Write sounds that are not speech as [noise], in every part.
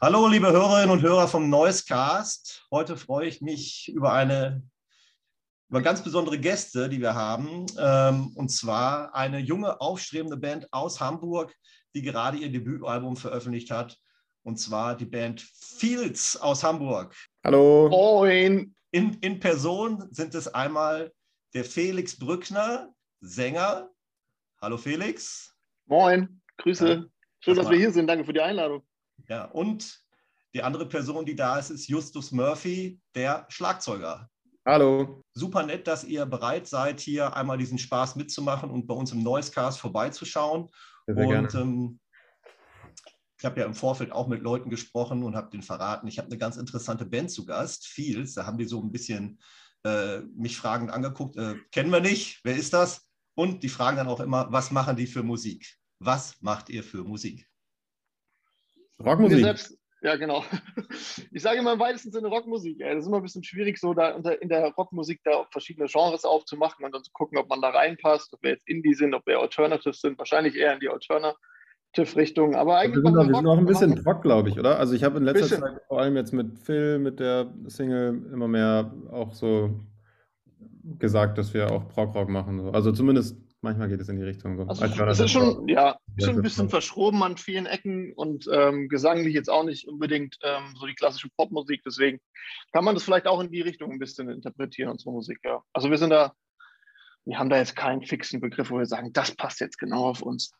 Hallo, liebe Hörerinnen und Hörer vom Noisecast. Heute freue ich mich über eine über ganz besondere Gäste, die wir haben. Ähm, und zwar eine junge, aufstrebende Band aus Hamburg, die gerade ihr Debütalbum veröffentlicht hat. Und zwar die Band Fields aus Hamburg. Hallo. Moin. In, in Person sind es einmal der Felix Brückner, Sänger. Hallo Felix. Moin, Grüße. Schön, dass wir hier sind. Danke für die Einladung. Ja, und die andere Person, die da ist, ist Justus Murphy, der Schlagzeuger. Hallo. Super nett, dass ihr bereit seid, hier einmal diesen Spaß mitzumachen und bei uns im Noisecast vorbeizuschauen. Sehr, sehr und ähm, ich habe ja im Vorfeld auch mit Leuten gesprochen und habe denen verraten, ich habe eine ganz interessante Band zu Gast, Fields. Da haben die so ein bisschen äh, mich fragend angeguckt. Äh, kennen wir nicht, wer ist das? Und die fragen dann auch immer, was machen die für Musik? Was macht ihr für Musik? Rockmusik. Selbst, ja, genau. [laughs] Ich sage immer im weitesten Sinne Rockmusik. Ey. Das ist immer ein bisschen schwierig, so da in der Rockmusik da verschiedene Genres aufzumachen und dann zu gucken, ob man da reinpasst, ob wir jetzt Indie sind, ob wir Alternative sind. Wahrscheinlich eher in die Alternative-Richtung. Aber eigentlich. Wir sind, wir sind auch ein bisschen Rock, glaube ich, oder? Also, ich habe in letzter bisschen. Zeit vor allem jetzt mit Phil, mit der Single, immer mehr auch so gesagt, dass wir auch Prog-Rock machen. Also, zumindest manchmal geht es in die Richtung. So. Also, es ist schon, ja, schon ein bisschen verschroben an vielen Ecken und ähm, gesanglich jetzt auch nicht unbedingt ähm, so die klassische Popmusik. Deswegen kann man das vielleicht auch in die Richtung ein bisschen interpretieren, unsere Musik, ja. Also wir sind da, wir haben da jetzt keinen fixen Begriff, wo wir sagen, das passt jetzt genau auf uns.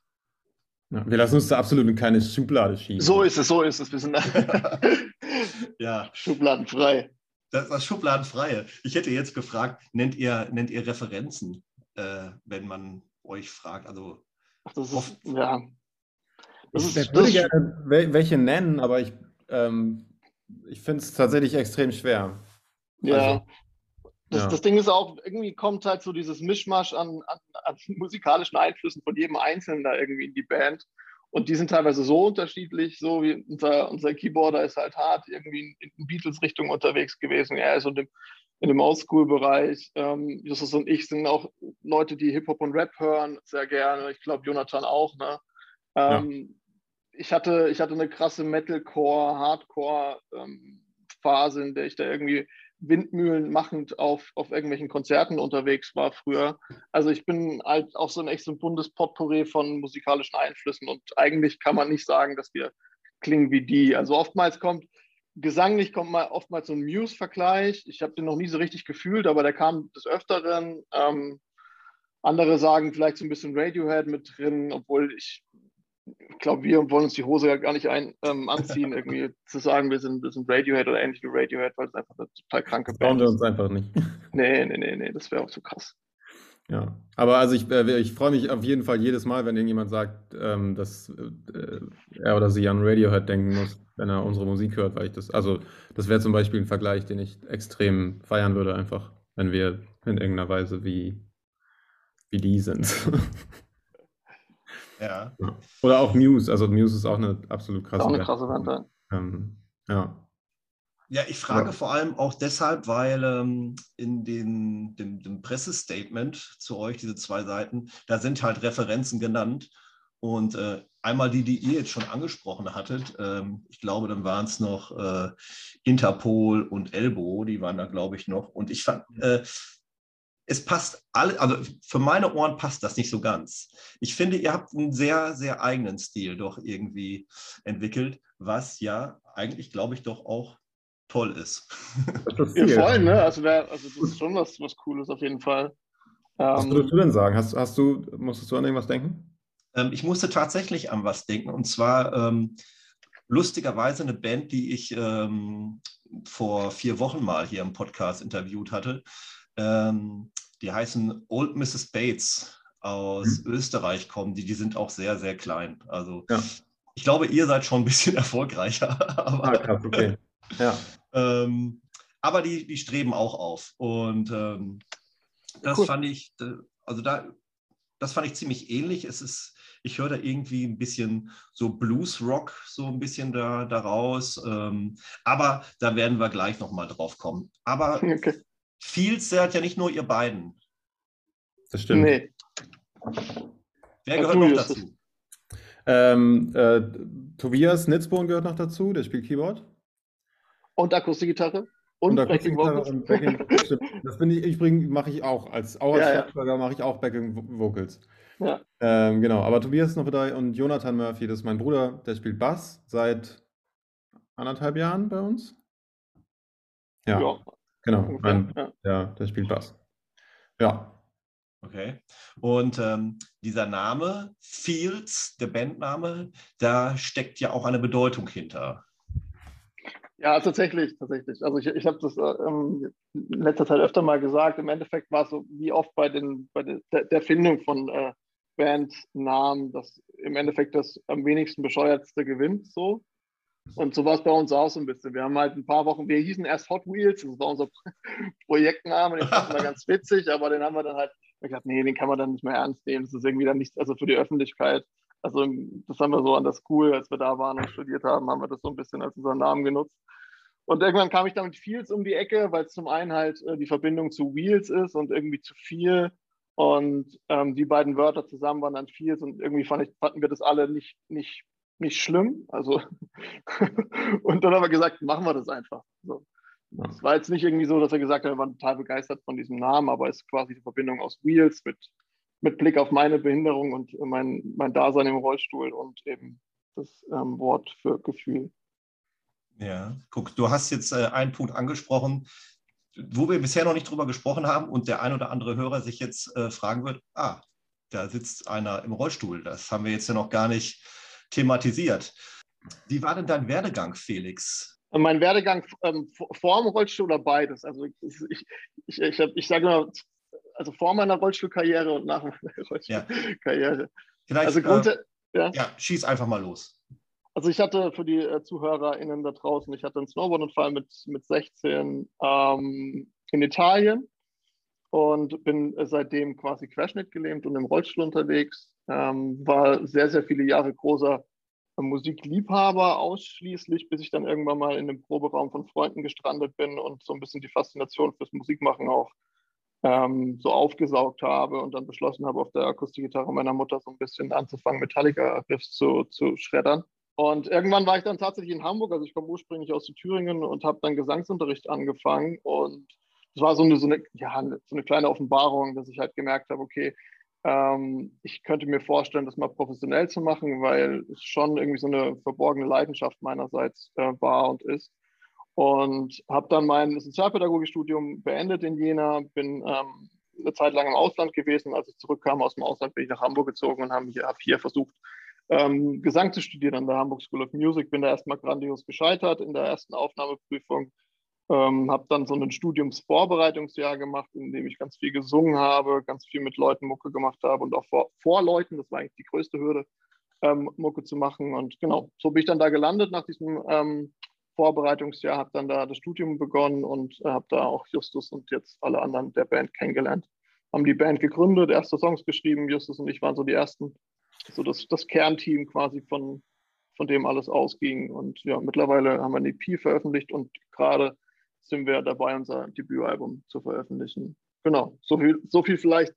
Ja, wir lassen uns da absolut in keine Schublade schieben. So ist es, so ist es. Wir sind da [laughs] ja. [laughs] schubladenfrei. Das war Schubladenfreie. Ich hätte jetzt gefragt, nennt ihr, nennt ihr Referenzen? Äh, wenn man euch fragt. Also das ist, ja. Das ich ist, würde gerne welche nennen, aber ich, ähm, ich finde es tatsächlich extrem schwer. Ja. Also, das, ja. das, Ding ist auch, irgendwie kommt halt so dieses Mischmasch an, an, an, musikalischen Einflüssen von jedem Einzelnen da irgendwie in die Band. Und die sind teilweise so unterschiedlich, so wie unser, unser Keyboarder ist halt hart irgendwie in, in Beatles-Richtung unterwegs gewesen. Er ist so dem in dem Oldschool-Bereich. Ähm, Justus und ich sind auch Leute, die Hip-Hop und Rap hören, sehr gerne. Ich glaube, Jonathan auch. Ne? Ähm, ja. ich, hatte, ich hatte eine krasse Metalcore, Hardcore-Phase, ähm, in der ich da irgendwie Windmühlen machend auf, auf irgendwelchen Konzerten unterwegs war früher. Also ich bin halt auch so ein echt so ein buntes Potpourri von musikalischen Einflüssen und eigentlich kann man nicht sagen, dass wir klingen wie die. Also oftmals kommt gesanglich kommt mal oftmals so ein Muse-Vergleich. Ich habe den noch nie so richtig gefühlt, aber der kam des Öfteren. Ähm, andere sagen vielleicht so ein bisschen Radiohead mit drin, obwohl ich, glaube, wir wollen uns die Hose ja gar nicht ein, ähm, anziehen, [laughs] irgendwie zu sagen, wir sind, wir sind Radiohead oder ähnlich wie Radiohead, weil es einfach eine total kranke Band ist. wir uns einfach nicht. Nee, nee, nee, nee, das wäre auch zu krass. Ja, aber also ich, äh, ich freue mich auf jeden Fall jedes Mal, wenn irgendjemand sagt, ähm, dass äh, er oder sie an Radiohead denken muss, wenn er unsere Musik hört, weil ich das, also das wäre zum Beispiel ein Vergleich, den ich extrem feiern würde, einfach, wenn wir in irgendeiner Weise wie, wie die sind. [laughs] ja. Oder auch Muse, also Muse ist auch eine absolut krasse Auch eine krasse Band, ähm, ja. Ja, ich frage ja. vor allem auch deshalb, weil ähm, in den, dem, dem, Pressestatement zu euch, diese zwei Seiten, da sind halt Referenzen genannt. Und äh, einmal die, die ihr jetzt schon angesprochen hattet, ähm, ich glaube, dann waren es noch äh, Interpol und Elbow, die waren da, glaube ich, noch. Und ich fand, äh, es passt alle, also für meine Ohren passt das nicht so ganz. Ich finde, ihr habt einen sehr, sehr eigenen Stil doch irgendwie entwickelt, was ja eigentlich, glaube ich, doch auch toll ist. Das ist ja, voll, ne? Also, wär, also das ist schon was, was Cooles auf jeden Fall. Was ähm, würdest du denn sagen? Hast, hast du, musstest du an irgendwas denken? Ähm, ich musste tatsächlich an was denken. Und zwar ähm, lustigerweise eine Band, die ich ähm, vor vier Wochen mal hier im Podcast interviewt hatte. Ähm, die heißen Old Mrs. Bates aus mhm. Österreich kommen. Die, die sind auch sehr, sehr klein. Also ja. ich glaube, ihr seid schon ein bisschen [laughs] erfolgreicher. Aber, ah, krass, okay. Ja. Ähm, aber die, die streben auch auf. Und ähm, das cool. fand ich, also da, das fand ich ziemlich ähnlich. Es ist, ich höre da irgendwie ein bisschen so Blues-Rock, so ein bisschen da, daraus. Ähm, aber da werden wir gleich nochmal drauf kommen. Aber [laughs] okay. Fields seid ja nicht nur ihr beiden. Das stimmt. Nee. Wer gehört noch dazu? Ähm, äh, Tobias Nitzborn gehört noch dazu, der spielt Keyboard. Und Akustikgitarre. Und, und Akustikgitarre und Backing. [laughs] das bin ich, übrigens mache ich auch. Als, auch als ja, Schlagzeuger ja. mache ich auch Backing Vocals. Ja. Ähm, genau, aber Tobias ist noch dabei und Jonathan Murphy, das ist mein Bruder, der spielt Bass seit anderthalb Jahren bei uns. Ja, ja. genau. Mein, ja. ja, der spielt Bass. Ja. Okay. Und ähm, dieser Name, Fields, der Bandname, da steckt ja auch eine Bedeutung hinter. Ja, tatsächlich, tatsächlich. Also ich, ich habe das ähm, in letzter Zeit öfter mal gesagt. Im Endeffekt war es so wie oft bei, den, bei der, der Findung von äh, Bandnamen, dass im Endeffekt das am wenigsten bescheuertste gewinnt. So. Und so war es bei uns auch so ein bisschen. Wir haben halt ein paar Wochen, wir hießen erst Hot Wheels, das war unser [laughs] Projektname, den fanden wir ganz witzig, aber den haben wir dann halt gesagt, nee, den kann man dann nicht mehr ernst nehmen. Das ist irgendwie dann nicht, also für die Öffentlichkeit. Also das haben wir so an der School, als wir da waren und studiert haben, haben wir das so ein bisschen als unseren Namen genutzt. Und irgendwann kam ich damit Fields um die Ecke, weil es zum einen halt äh, die Verbindung zu Wheels ist und irgendwie zu viel. Und ähm, die beiden Wörter zusammen waren dann Fields und irgendwie fand ich, fanden wir das alle nicht, nicht nicht schlimm. Also [laughs] und dann haben wir gesagt, machen wir das einfach. So. Es war jetzt nicht irgendwie so, dass er gesagt hat, wir waren total begeistert von diesem Namen, aber es ist quasi die Verbindung aus Wheels mit, mit Blick auf meine Behinderung und mein, mein Dasein im Rollstuhl und eben das ähm, Wort für Gefühl. Ja, guck, du hast jetzt äh, einen Punkt angesprochen, wo wir bisher noch nicht drüber gesprochen haben und der ein oder andere Hörer sich jetzt äh, fragen wird, ah, da sitzt einer im Rollstuhl. Das haben wir jetzt ja noch gar nicht thematisiert. Wie war denn dein Werdegang, Felix? Mein Werdegang ähm, vor dem Rollstuhl oder beides? Also ich, ich, ich, ich, ich sage immer, also vor meiner Rollstuhlkarriere und nach meiner [laughs] Rollstuhlkarriere. Ja. Also äh, ja. ja, schieß einfach mal los. Also ich hatte für die äh, ZuhörerInnen da draußen, ich hatte einen Snowboardunfall mit, mit 16 ähm, in Italien und bin seitdem quasi querschnittgelähmt und im Rollstuhl unterwegs. Ähm, war sehr, sehr viele Jahre großer Musikliebhaber ausschließlich, bis ich dann irgendwann mal in dem Proberaum von Freunden gestrandet bin und so ein bisschen die Faszination fürs Musikmachen auch ähm, so aufgesaugt habe und dann beschlossen habe, auf der Akustikgitarre meiner Mutter so ein bisschen anzufangen, Metallica-Riffs zu, zu schreddern. Und irgendwann war ich dann tatsächlich in Hamburg, also ich komme ursprünglich aus Thüringen und habe dann Gesangsunterricht angefangen und es war so eine, so, eine, ja, so eine kleine Offenbarung, dass ich halt gemerkt habe, okay, ähm, ich könnte mir vorstellen, das mal professionell zu machen, weil es schon irgendwie so eine verborgene Leidenschaft meinerseits äh, war und ist. Und habe dann mein Sozialpädagogikstudium beendet in Jena, bin ähm, eine Zeit lang im Ausland gewesen. Als ich zurückkam aus dem Ausland, bin ich nach Hamburg gezogen und habe hier, hab hier versucht, ähm, Gesang zu studieren an der Hamburg School of Music. Bin da erstmal grandios gescheitert in der ersten Aufnahmeprüfung. Ähm, habe dann so ein Studiumsvorbereitungsjahr gemacht, in dem ich ganz viel gesungen habe, ganz viel mit Leuten Mucke gemacht habe und auch vor, vor Leuten, das war eigentlich die größte Hürde, ähm, Mucke zu machen. Und genau, so bin ich dann da gelandet nach diesem ähm, Vorbereitungsjahr, habe dann da das Studium begonnen und äh, habe da auch Justus und jetzt alle anderen der Band kennengelernt. Haben die Band gegründet, erste Songs geschrieben. Justus und ich waren so die ersten, so das, das Kernteam quasi von, von dem alles ausging. Und ja, mittlerweile haben wir eine EP veröffentlicht und gerade sind wir dabei, unser Debütalbum zu veröffentlichen. Genau, so viel, so viel vielleicht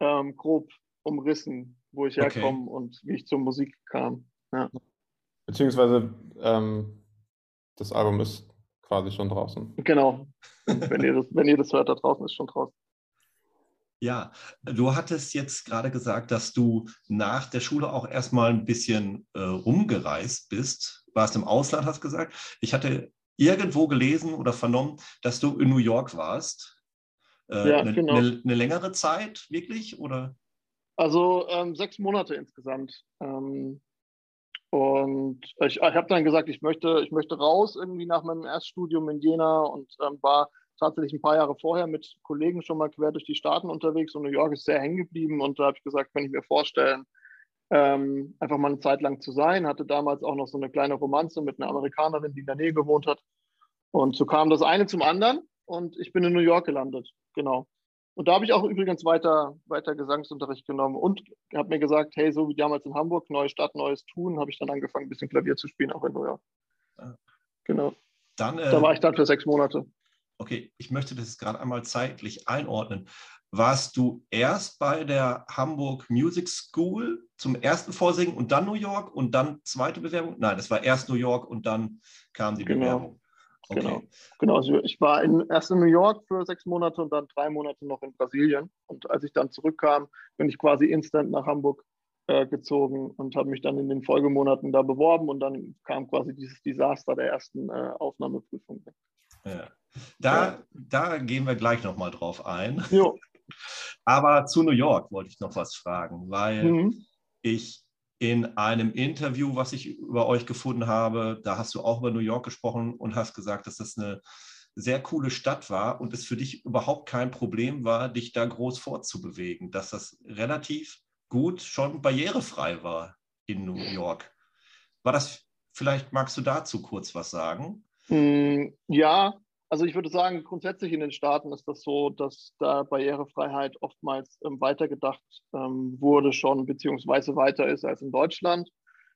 ähm, grob umrissen, wo ich okay. herkomme und wie ich zur Musik kam. Ja. Beziehungsweise ähm, das Album ist quasi schon draußen. Genau. [laughs] wenn, ihr das, wenn ihr das hört, da draußen ist schon draußen. Ja, du hattest jetzt gerade gesagt, dass du nach der Schule auch erstmal ein bisschen äh, rumgereist bist. Warst im Ausland, hast gesagt. Ich hatte irgendwo gelesen oder vernommen, dass du in New York warst. Äh, ja, eine, genau. eine, eine, längere Zeit wirklich oder? Also ähm, sechs Monate insgesamt. Ähm, und ich, ich habe dann gesagt, ich möchte, ich möchte raus irgendwie nach meinem Erststudium in Jena und ähm, war tatsächlich ein paar Jahre vorher mit Kollegen schon mal quer durch die Staaten unterwegs und New York ist sehr hängen geblieben und da habe ich gesagt, kann ich mir vorstellen, ähm, einfach mal eine Zeit lang zu sein. Hatte damals auch noch so eine kleine Romanze mit einer Amerikanerin, die in der Nähe gewohnt hat. Und so kam das eine zum anderen und ich bin in New York gelandet. Genau. Und da habe ich auch übrigens weiter, weiter Gesangsunterricht genommen und habe mir gesagt, hey, so wie damals in Hamburg, neue Stadt, neues Tun, habe ich dann angefangen, ein bisschen Klavier zu spielen, auch in New York. Genau. Dann, äh, da war ich dann für sechs Monate. okay, ich möchte das gerade einmal zeitlich einordnen. Warst du erst bei der Hamburg Music School zum ersten Vorsingen und dann New York und dann zweite Bewerbung? Nein, es war erst New York und dann kam die genau. Bewerbung. Okay. Genau, genau. Also ich war in, erst in New York für sechs Monate und dann drei Monate noch in Brasilien. Und als ich dann zurückkam, bin ich quasi instant nach Hamburg äh, gezogen und habe mich dann in den Folgemonaten da beworben und dann kam quasi dieses Desaster der ersten äh, Aufnahmeprüfung. Ja. Da, ja. da gehen wir gleich nochmal drauf ein. Jo. Aber zu New York wollte ich noch was fragen, weil mhm. ich in einem Interview, was ich über euch gefunden habe, da hast du auch über New York gesprochen und hast gesagt, dass das eine sehr coole Stadt war und es für dich überhaupt kein Problem war, dich da groß fortzubewegen, dass das relativ gut schon barrierefrei war in New York. War das, vielleicht magst du dazu kurz was sagen? Mm, ja, also ich würde sagen, grundsätzlich in den Staaten ist das so, dass da Barrierefreiheit oftmals ähm, weitergedacht ähm, wurde schon, beziehungsweise weiter ist als in Deutschland.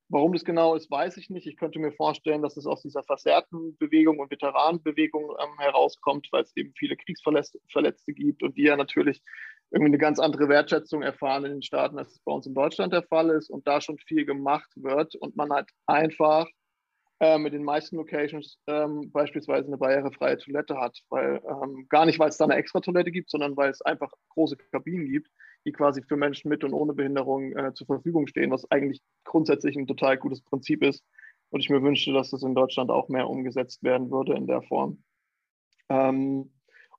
Warum das genau ist, weiß ich nicht. Ich könnte mir vorstellen, dass es aus dieser versehrten Bewegung und Veteranenbewegung ähm, herauskommt, weil es eben viele Kriegsverletzte gibt und die ja natürlich irgendwie eine ganz andere Wertschätzung erfahren in den Staaten, als es bei uns in Deutschland der Fall ist und da schon viel gemacht wird und man halt einfach äh, mit den meisten Locations ähm, beispielsweise eine barrierefreie Toilette hat, weil ähm, gar nicht, weil es da eine extra Toilette gibt, sondern weil es einfach große Kabinen gibt, die quasi für Menschen mit und ohne Behinderung äh, zur Verfügung stehen, was eigentlich grundsätzlich ein total gutes Prinzip ist. Und ich mir wünschte, dass das in Deutschland auch mehr umgesetzt werden würde in der Form. Ähm,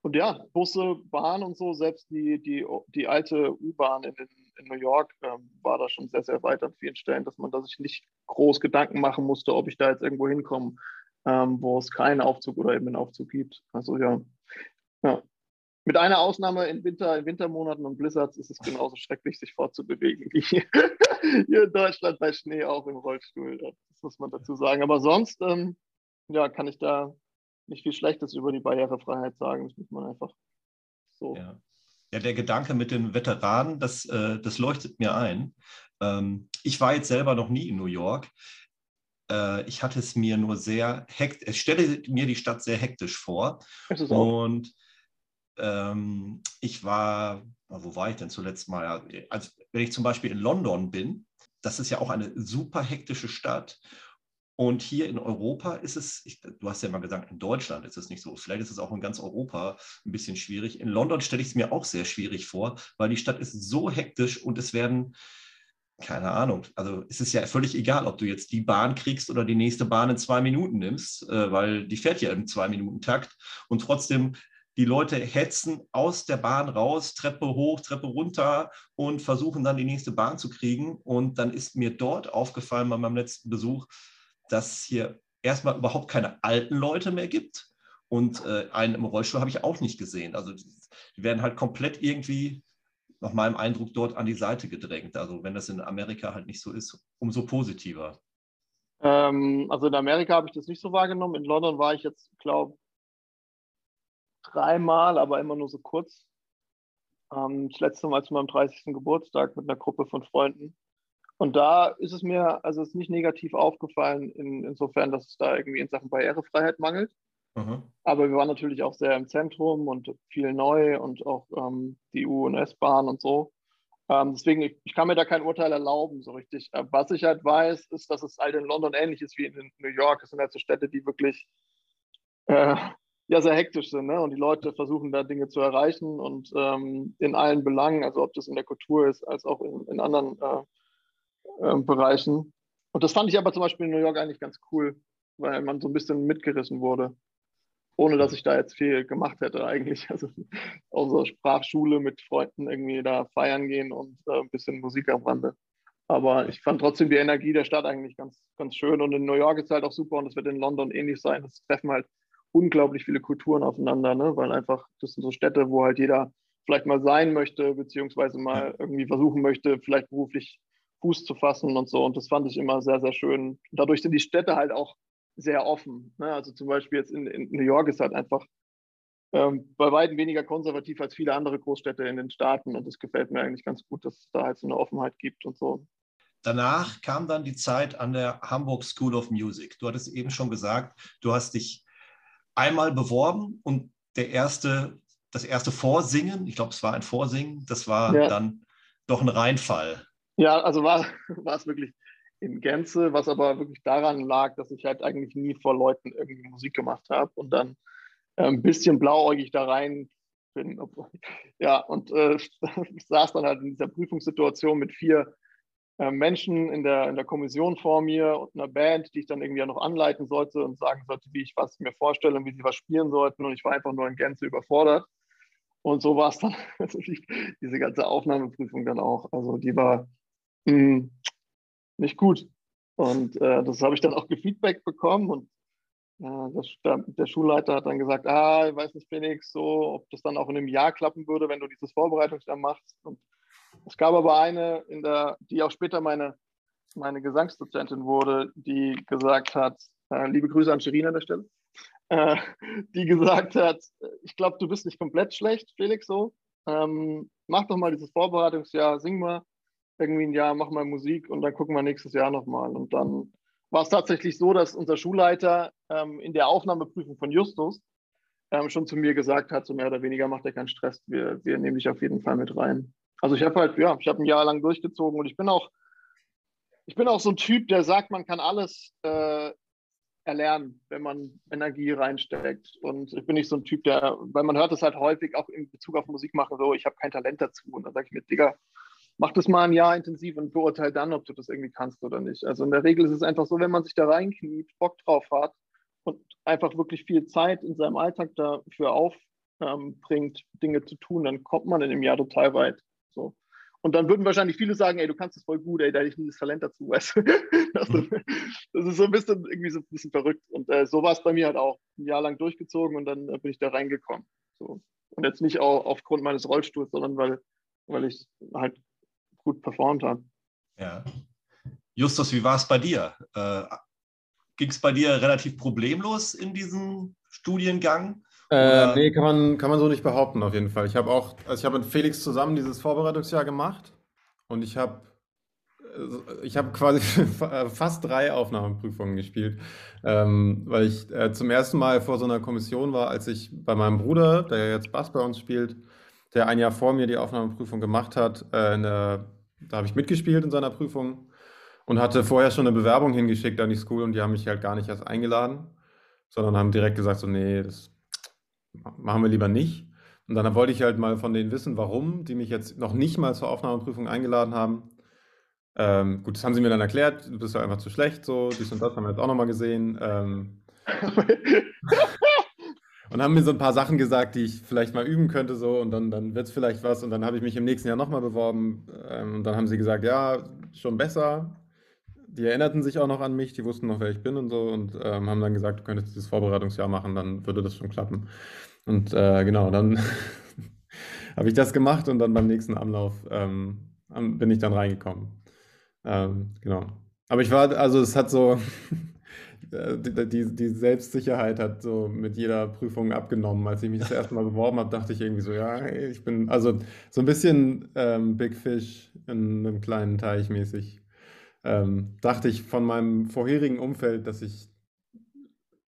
und ja, Busse, Bahn und so, selbst die, die, die alte U-Bahn in, in, New York ähm, war da schon sehr, sehr weit an vielen Stellen, dass man da sich nicht groß Gedanken machen musste, ob ich da jetzt irgendwo hinkomme, ähm, wo es keinen Aufzug oder eben einen Aufzug gibt. Also ja. ja. Mit einer Ausnahme in Winter, in Wintermonaten und Blizzards ist es genauso schrecklich, sich fortzubewegen wie hier, [laughs] hier in Deutschland bei Schnee auch im Rollstuhl. Das muss man dazu sagen. Aber sonst ähm, ja, kann ich da nicht viel Schlechtes über die Barrierefreiheit sagen. Das muss man einfach so. Ja. Ja, der Gedanke mit den Veteranen, das, äh, das leuchtet mir ein. Ähm, ich war jetzt selber noch nie in New York. Äh, ich hatte es mir nur sehr hektisch, ich stelle mir die Stadt sehr hektisch vor. Und ähm, ich war, wo war ich denn zuletzt mal? Also, wenn ich zum Beispiel in London bin, das ist ja auch eine super hektische Stadt. Und hier in Europa ist es, ich, du hast ja mal gesagt, in Deutschland ist es nicht so. Vielleicht ist es auch in ganz Europa ein bisschen schwierig. In London stelle ich es mir auch sehr schwierig vor, weil die Stadt ist so hektisch und es werden, keine Ahnung, also es ist ja völlig egal, ob du jetzt die Bahn kriegst oder die nächste Bahn in zwei Minuten nimmst, äh, weil die fährt ja im Zwei-Minuten-Takt. Und trotzdem die Leute hetzen aus der Bahn raus, Treppe hoch, Treppe runter und versuchen dann die nächste Bahn zu kriegen. Und dann ist mir dort aufgefallen bei meinem letzten Besuch, dass es hier erstmal überhaupt keine alten Leute mehr gibt. Und äh, einen im Rollstuhl habe ich auch nicht gesehen. Also die, die werden halt komplett irgendwie, nach meinem Eindruck, dort an die Seite gedrängt. Also wenn das in Amerika halt nicht so ist, umso positiver. Ähm, also in Amerika habe ich das nicht so wahrgenommen. In London war ich jetzt, glaube dreimal, aber immer nur so kurz. Ähm, das letzte Mal zu meinem 30. Geburtstag mit einer Gruppe von Freunden. Und da ist es mir, also es ist nicht negativ aufgefallen, in, insofern, dass es da irgendwie in Sachen Barrierefreiheit mangelt. Mhm. Aber wir waren natürlich auch sehr im Zentrum und viel neu und auch ähm, die U- und S-Bahn und so. Ähm, deswegen, ich, ich, kann mir da kein Urteil erlauben, so richtig. Äh, was ich halt weiß, ist, dass es halt in London ähnlich ist wie in New York. Es sind halt so Städte, die wirklich äh, ja, sehr hektisch sind. Ne? Und die Leute versuchen da Dinge zu erreichen und ähm, in allen Belangen, also ob das in der Kultur ist, als auch in, in anderen äh, äh, Bereichen. Und das fand ich aber zum Beispiel in New York eigentlich ganz cool, weil man so ein bisschen mitgerissen wurde. Ohne dass ich da jetzt viel gemacht hätte eigentlich. [laughs] Also außer Sprachschule mit Freunden irgendwie da feiern gehen und äh, ein bisschen Musik am Rande. Aber ich fand trotzdem die Energie der Stadt eigentlich ganz, ganz schön. Und in New York ist es halt auch super und es wird in London ähnlich sein. Es treffen halt unglaublich viele Kulturen aufeinander, ne? weil einfach, das sind so Städte, wo halt jeder vielleicht mal sein möchte, beziehungsweise mal irgendwie versuchen möchte, vielleicht beruflich Fuß zu fassen und so. Und das fand ich immer sehr, sehr schön. Dadurch sind die Städte halt auch sehr offen. Ne? Also zum Beispiel jetzt in, in, New York ist halt einfach ähm, bei weitem weniger konservativ als viele andere Großstädte in den Staaten. Und das gefällt mir eigentlich ganz gut, dass es da halt so eine Offenheit gibt und so. Danach kam dann die Zeit an der Hamburg School of Music. Du hattest eben schon gesagt, du hast dich einmal beworben und der erste, das erste Vorsingen, ich glaube, es war ein Vorsingen, das war ja. dann doch ein Reinfall. Ja, also [laughs] war, es wirklich in Gänze, was aber wirklich daran lag, dass ich halt eigentlich nie vor Leuten irgendwie Musik gemacht habe und dann ein bisschen blauäugig da rein bin. [laughs] Ja, und äh, [laughs] saß dann halt in dieser Prüfungssituation mit vier äh, Menschen in der, in der Kommission vor mir und einer Band, die ich dann irgendwie auch noch anleiten sollte und sagen sollte, wie ich was mir vorstelle und wie sie was spielen sollten. Und ich war einfach nur in Gänze überfordert. Und so war es dann, diese ganze Aufnahmeprüfung dann auch. Also die war mh, hm, nicht gut. Und äh, das habe ich dann auch gefeedback bekommen und äh, das, der, der, Schulleiter hat dann gesagt, ah, ich weiß nicht, Felix, so, ob das dann auch in einem Jahr klappen würde, wenn du dieses Vorbereitungsjahr machst. Und es gab aber eine, in der, die auch später meine, meine Gesangsdozentin wurde, die gesagt hat, äh, liebe Grüße an Shirin an der Stelle, äh, die gesagt hat, ich glaube, du bist nicht komplett schlecht, Felix, so. Ähm, mach doch mal dieses Vorbereitungsjahr, sing mal irgendwie ein Jahr, mach mal Musik und dann gucken wir nächstes Jahr nochmal. Und dann war es tatsächlich so, dass unser Schulleiter ähm, in der Aufnahmeprüfung von Justus ähm, schon zu mir gesagt hat, so mehr oder weniger macht er keinen Stress, wir, wir nehmen dich auf jeden Fall mit rein. Also ich habe halt, ja, ich habe ein Jahr lang durchgezogen und ich bin auch, ich bin auch so ein Typ, der sagt, man kann alles äh, erlernen, wenn man Energie reinsteckt. Und ich bin nicht so ein Typ, der, weil man hört es halt häufig auch in Bezug auf Musik machen, so, ich habe kein Talent dazu. Und dann sage ich mir, Digga, mach das mal ein Jahr intensiv und beurteile dann, ob du das irgendwie kannst oder nicht. Also in der Regel ist es einfach so, wenn man sich da reinkniet, Bock drauf hat und einfach wirklich viel Zeit in seinem Alltag dafür aufbringt, ähm, Dinge zu tun, dann kommt man in dem Jahr total weit. So. Und dann würden wahrscheinlich viele sagen, ey, du kannst es voll gut, ey, da hätte ich nie das Talent dazu, [laughs] weißt du? Das, das, ist so ein bisschen irgendwie so ein bisschen verrückt. Und äh, so war es bei mir halt auch ein Jahr lang durchgezogen und dann äh, bin ich da reingekommen. So. Und jetzt nicht auch aufgrund meines Rollstuhls, sondern weil, weil ich halt gut performt hat. Ja. Justus, wie war es bei dir? Äh, Ging es bei dir relativ problemlos in diesem Studiengang? Äh, nee, kann man, kann man so nicht behaupten, auf jeden Fall. Ich habe auch, also ich habe mit Felix zusammen dieses Vorbereitungsjahr gemacht und ich habe äh, ich habe quasi [laughs] fast drei Aufnahmeprüfungen gespielt, ähm, weil ich äh, zum ersten Mal vor so einer Kommission war, als ich bei meinem Bruder, der jetzt Bass bei uns spielt, der ein Jahr vor mir die Aufnahmeprüfung gemacht hat. Äh, der, da habe ich mitgespielt in seiner Prüfung und hatte vorher schon eine Bewerbung hingeschickt an die School und die haben mich halt gar nicht erst eingeladen, sondern haben direkt gesagt, so, nee, das machen wir lieber nicht. Und dann wollte ich halt mal von denen wissen, warum die mich jetzt noch nicht mal zur Aufnahmeprüfung eingeladen haben. Ähm, gut, das haben sie mir dann erklärt, du bist ja einfach zu schlecht, so, dies und das haben wir jetzt auch nochmal gesehen. Ähm, [laughs] [laughs] und haben mir so ein paar Sachen gesagt, die ich vielleicht mal üben könnte, so und dann, dann wird es vielleicht was. Und dann habe ich mich im nächsten Jahr nochmal beworben ähm, und dann haben sie gesagt, ja, schon besser. Die erinnerten sich auch noch an mich, die wussten noch, wer ich bin und so und ähm, haben dann gesagt, du könntest dieses Vorbereitungsjahr machen, dann würde das schon klappen. Und äh, genau, dann [laughs] habe ich das gemacht und dann beim nächsten Anlauf ähm, bin ich dann reingekommen. Ähm, genau. Aber ich war, also es hat so, [laughs] Äh, die, die Selbstsicherheit hat so mit jeder Prüfung abgenommen. Als ich mich das erste Mal beworben habe, dachte ich irgendwie so, ja, ich bin also so ein bisschen ähm, Big Fish in einem kleinen Teich mäßig. Ähm, dachte ich von meinem vorherigen Umfeld, dass ich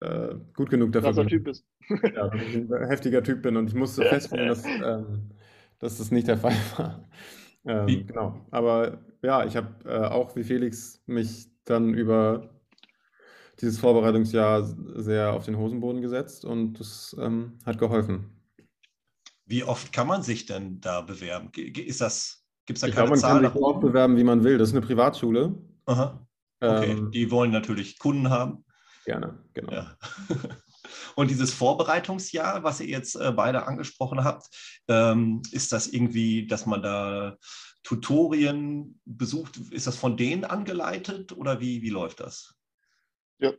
äh, gut genug dafür bin. Typ bist. ja, dass ich ein heftiger Typ bin und ich musste feststellen, dass, ähm, dass das nicht der Fall [laughs] war. Ähm, genau. Aber ja, ich habe äh, auch wie Felix mich dann über dieses Vorbereitungsjahr sehr auf den Hosenboden gesetzt und das ähm, hat geholfen. Wie oft kann man sich denn da bewerben? Ist das, gibt es da ich keine glaube, man Zahl? kann sich so oft bewerben, wie man will. Das ist eine Privatschule. Aha. Okay, ähm, die wollen natürlich Kunden haben. Gerne, genau. Ja. [laughs] Und dieses Vorbereitungsjahr, was ihr jetzt äh, beide angesprochen habt, ähm, ist das irgendwie, dass man da Tutorien besucht? Ist das von denen angeleitet oder wie, wie läuft das? Ja.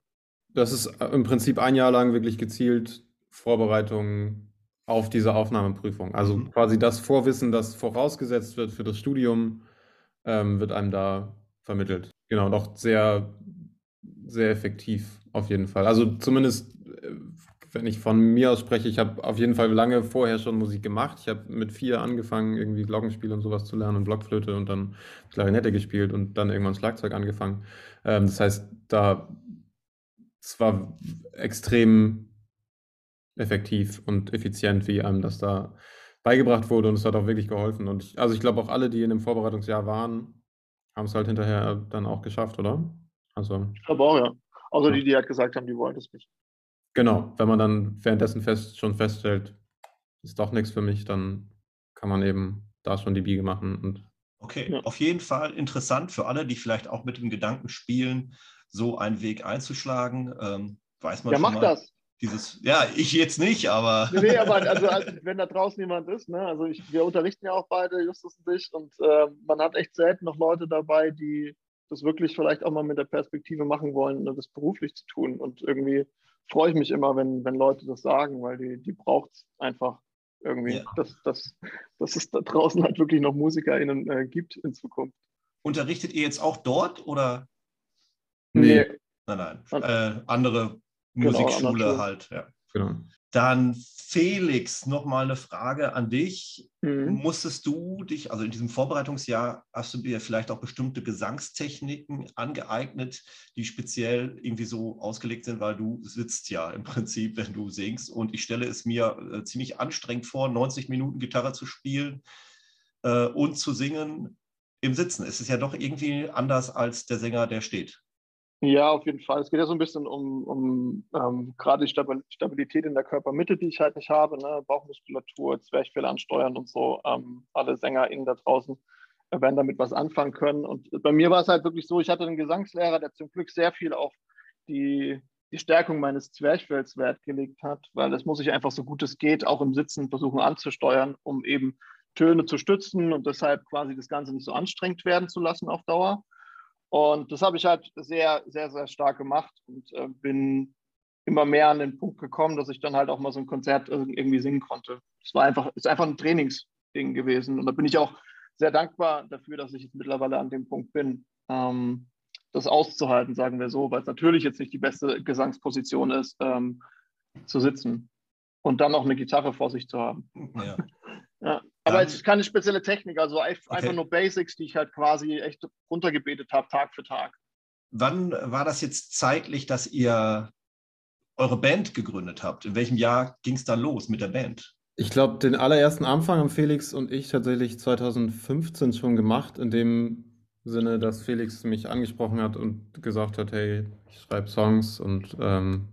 Das ist äh, im Prinzip ein Jahr lang wirklich gezielt Vorbereitung auf diese Aufnahmeprüfung. Also mhm. quasi das Vorwissen, das vorausgesetzt wird für das Studium, ähm, wird einem da vermittelt. Genau, doch sehr, sehr effektiv auf jeden Fall. Also zumindest, äh, wenn ich von mir aus spreche, ich habe auf jeden Fall lange vorher schon Musik gemacht. Ich habe mit vier angefangen, irgendwie Glockenspiel und sowas zu lernen und Blockflöte und dann Klarinette gespielt und dann irgendwann Schlagzeug angefangen. Ähm, das heißt, da es war extrem effektiv und effizient, wie einem das da beigebracht wurde und es hat auch wirklich geholfen. Und also ich glaube auch alle, die in dem Vorbereitungsjahr waren, haben es halt hinterher dann auch geschafft, oder? Also. Ich glaube auch, ja. Außer ja. die, die halt gesagt haben, die wollen es nicht. Genau, wenn man dann währenddessen fest, schon feststellt, ist doch nichts für mich, dann kann man eben da schon die Biege machen. Und okay, ja. auf jeden Fall interessant für alle, die vielleicht auch mit dem Gedanken spielen, so einen Weg einzuschlagen. Ähm, weiß man ja, mach das. Dieses, ja, ich jetzt nicht, aber. [laughs] Nee, aber also, [laughs] also, wenn da draußen jemand ist, ne, also ich, wir unterrichten ja auch beide, Justus und ich, und äh, man hat echt selten noch Leute dabei, die das wirklich vielleicht auch mal mit der Perspektive machen wollen, ne, das beruflich zu tun. Und irgendwie freue ich mich immer, wenn, wenn Leute das sagen, weil die, die braucht es einfach irgendwie, ja. dass, dass, dass es da draußen halt wirklich noch MusikerInnen äh, gibt in Zukunft. Unterrichtet ihr jetzt auch dort oder? Nee. Nein, nein. Äh, andere genau, Musikschule halt, ja. Genau. Dann Felix, nochmal eine Frage an dich. Mhm. Musstest du dich, also in diesem Vorbereitungsjahr, hast du dir vielleicht auch bestimmte Gesangstechniken angeeignet, die speziell irgendwie so ausgelegt sind, weil du sitzt ja im Prinzip, wenn du singst. Und ich stelle es mir äh, ziemlich anstrengend vor, 90 Minuten Gitarre zu spielen äh, und zu singen im Sitzen. Es ist ja doch irgendwie anders als der Sänger, der steht. Ja, auf jeden Fall. Es geht ja so ein bisschen um, um ähm, gerade die Stabilität in der Körpermitte, die ich halt nicht habe, ne? Bauchmuskulatur, Zwerchfell ansteuern und so. Ähm, alle SängerInnen da draußen werden damit was anfangen können. Und bei mir war es halt wirklich so, ich hatte einen Gesangslehrer, der zum Glück sehr viel auf die, die Stärkung meines Zwerchfells Wert gelegt hat, weil das muss ich einfach so gut es geht auch im Sitzen versuchen anzusteuern, um eben Töne zu stützen und deshalb quasi das Ganze nicht so anstrengend werden zu lassen auf Dauer. Und das habe ich halt sehr, sehr, sehr stark gemacht und äh, bin immer mehr an den Punkt gekommen, dass ich dann halt auch mal so ein Konzert irgendwie singen konnte. Es war einfach, ist einfach ein Trainingsding gewesen. Und da bin ich auch sehr dankbar dafür, dass ich jetzt mittlerweile an dem Punkt bin, ähm, das auszuhalten, sagen wir so, weil es natürlich jetzt nicht die beste Gesangsposition ist, ähm, zu sitzen und dann noch eine Gitarre vor sich zu haben. Ja. [laughs] ja. Aber es ist keine spezielle Technik, also einfach okay. nur Basics, die ich halt quasi echt runtergebetet habe, Tag für Tag. Wann war das jetzt zeitlich, dass ihr eure Band gegründet habt? In welchem Jahr ging es dann los mit der Band? Ich glaube, den allerersten Anfang haben Felix und ich tatsächlich 2015 schon gemacht, in dem Sinne, dass Felix mich angesprochen hat und gesagt hat, hey, ich schreibe Songs und ähm,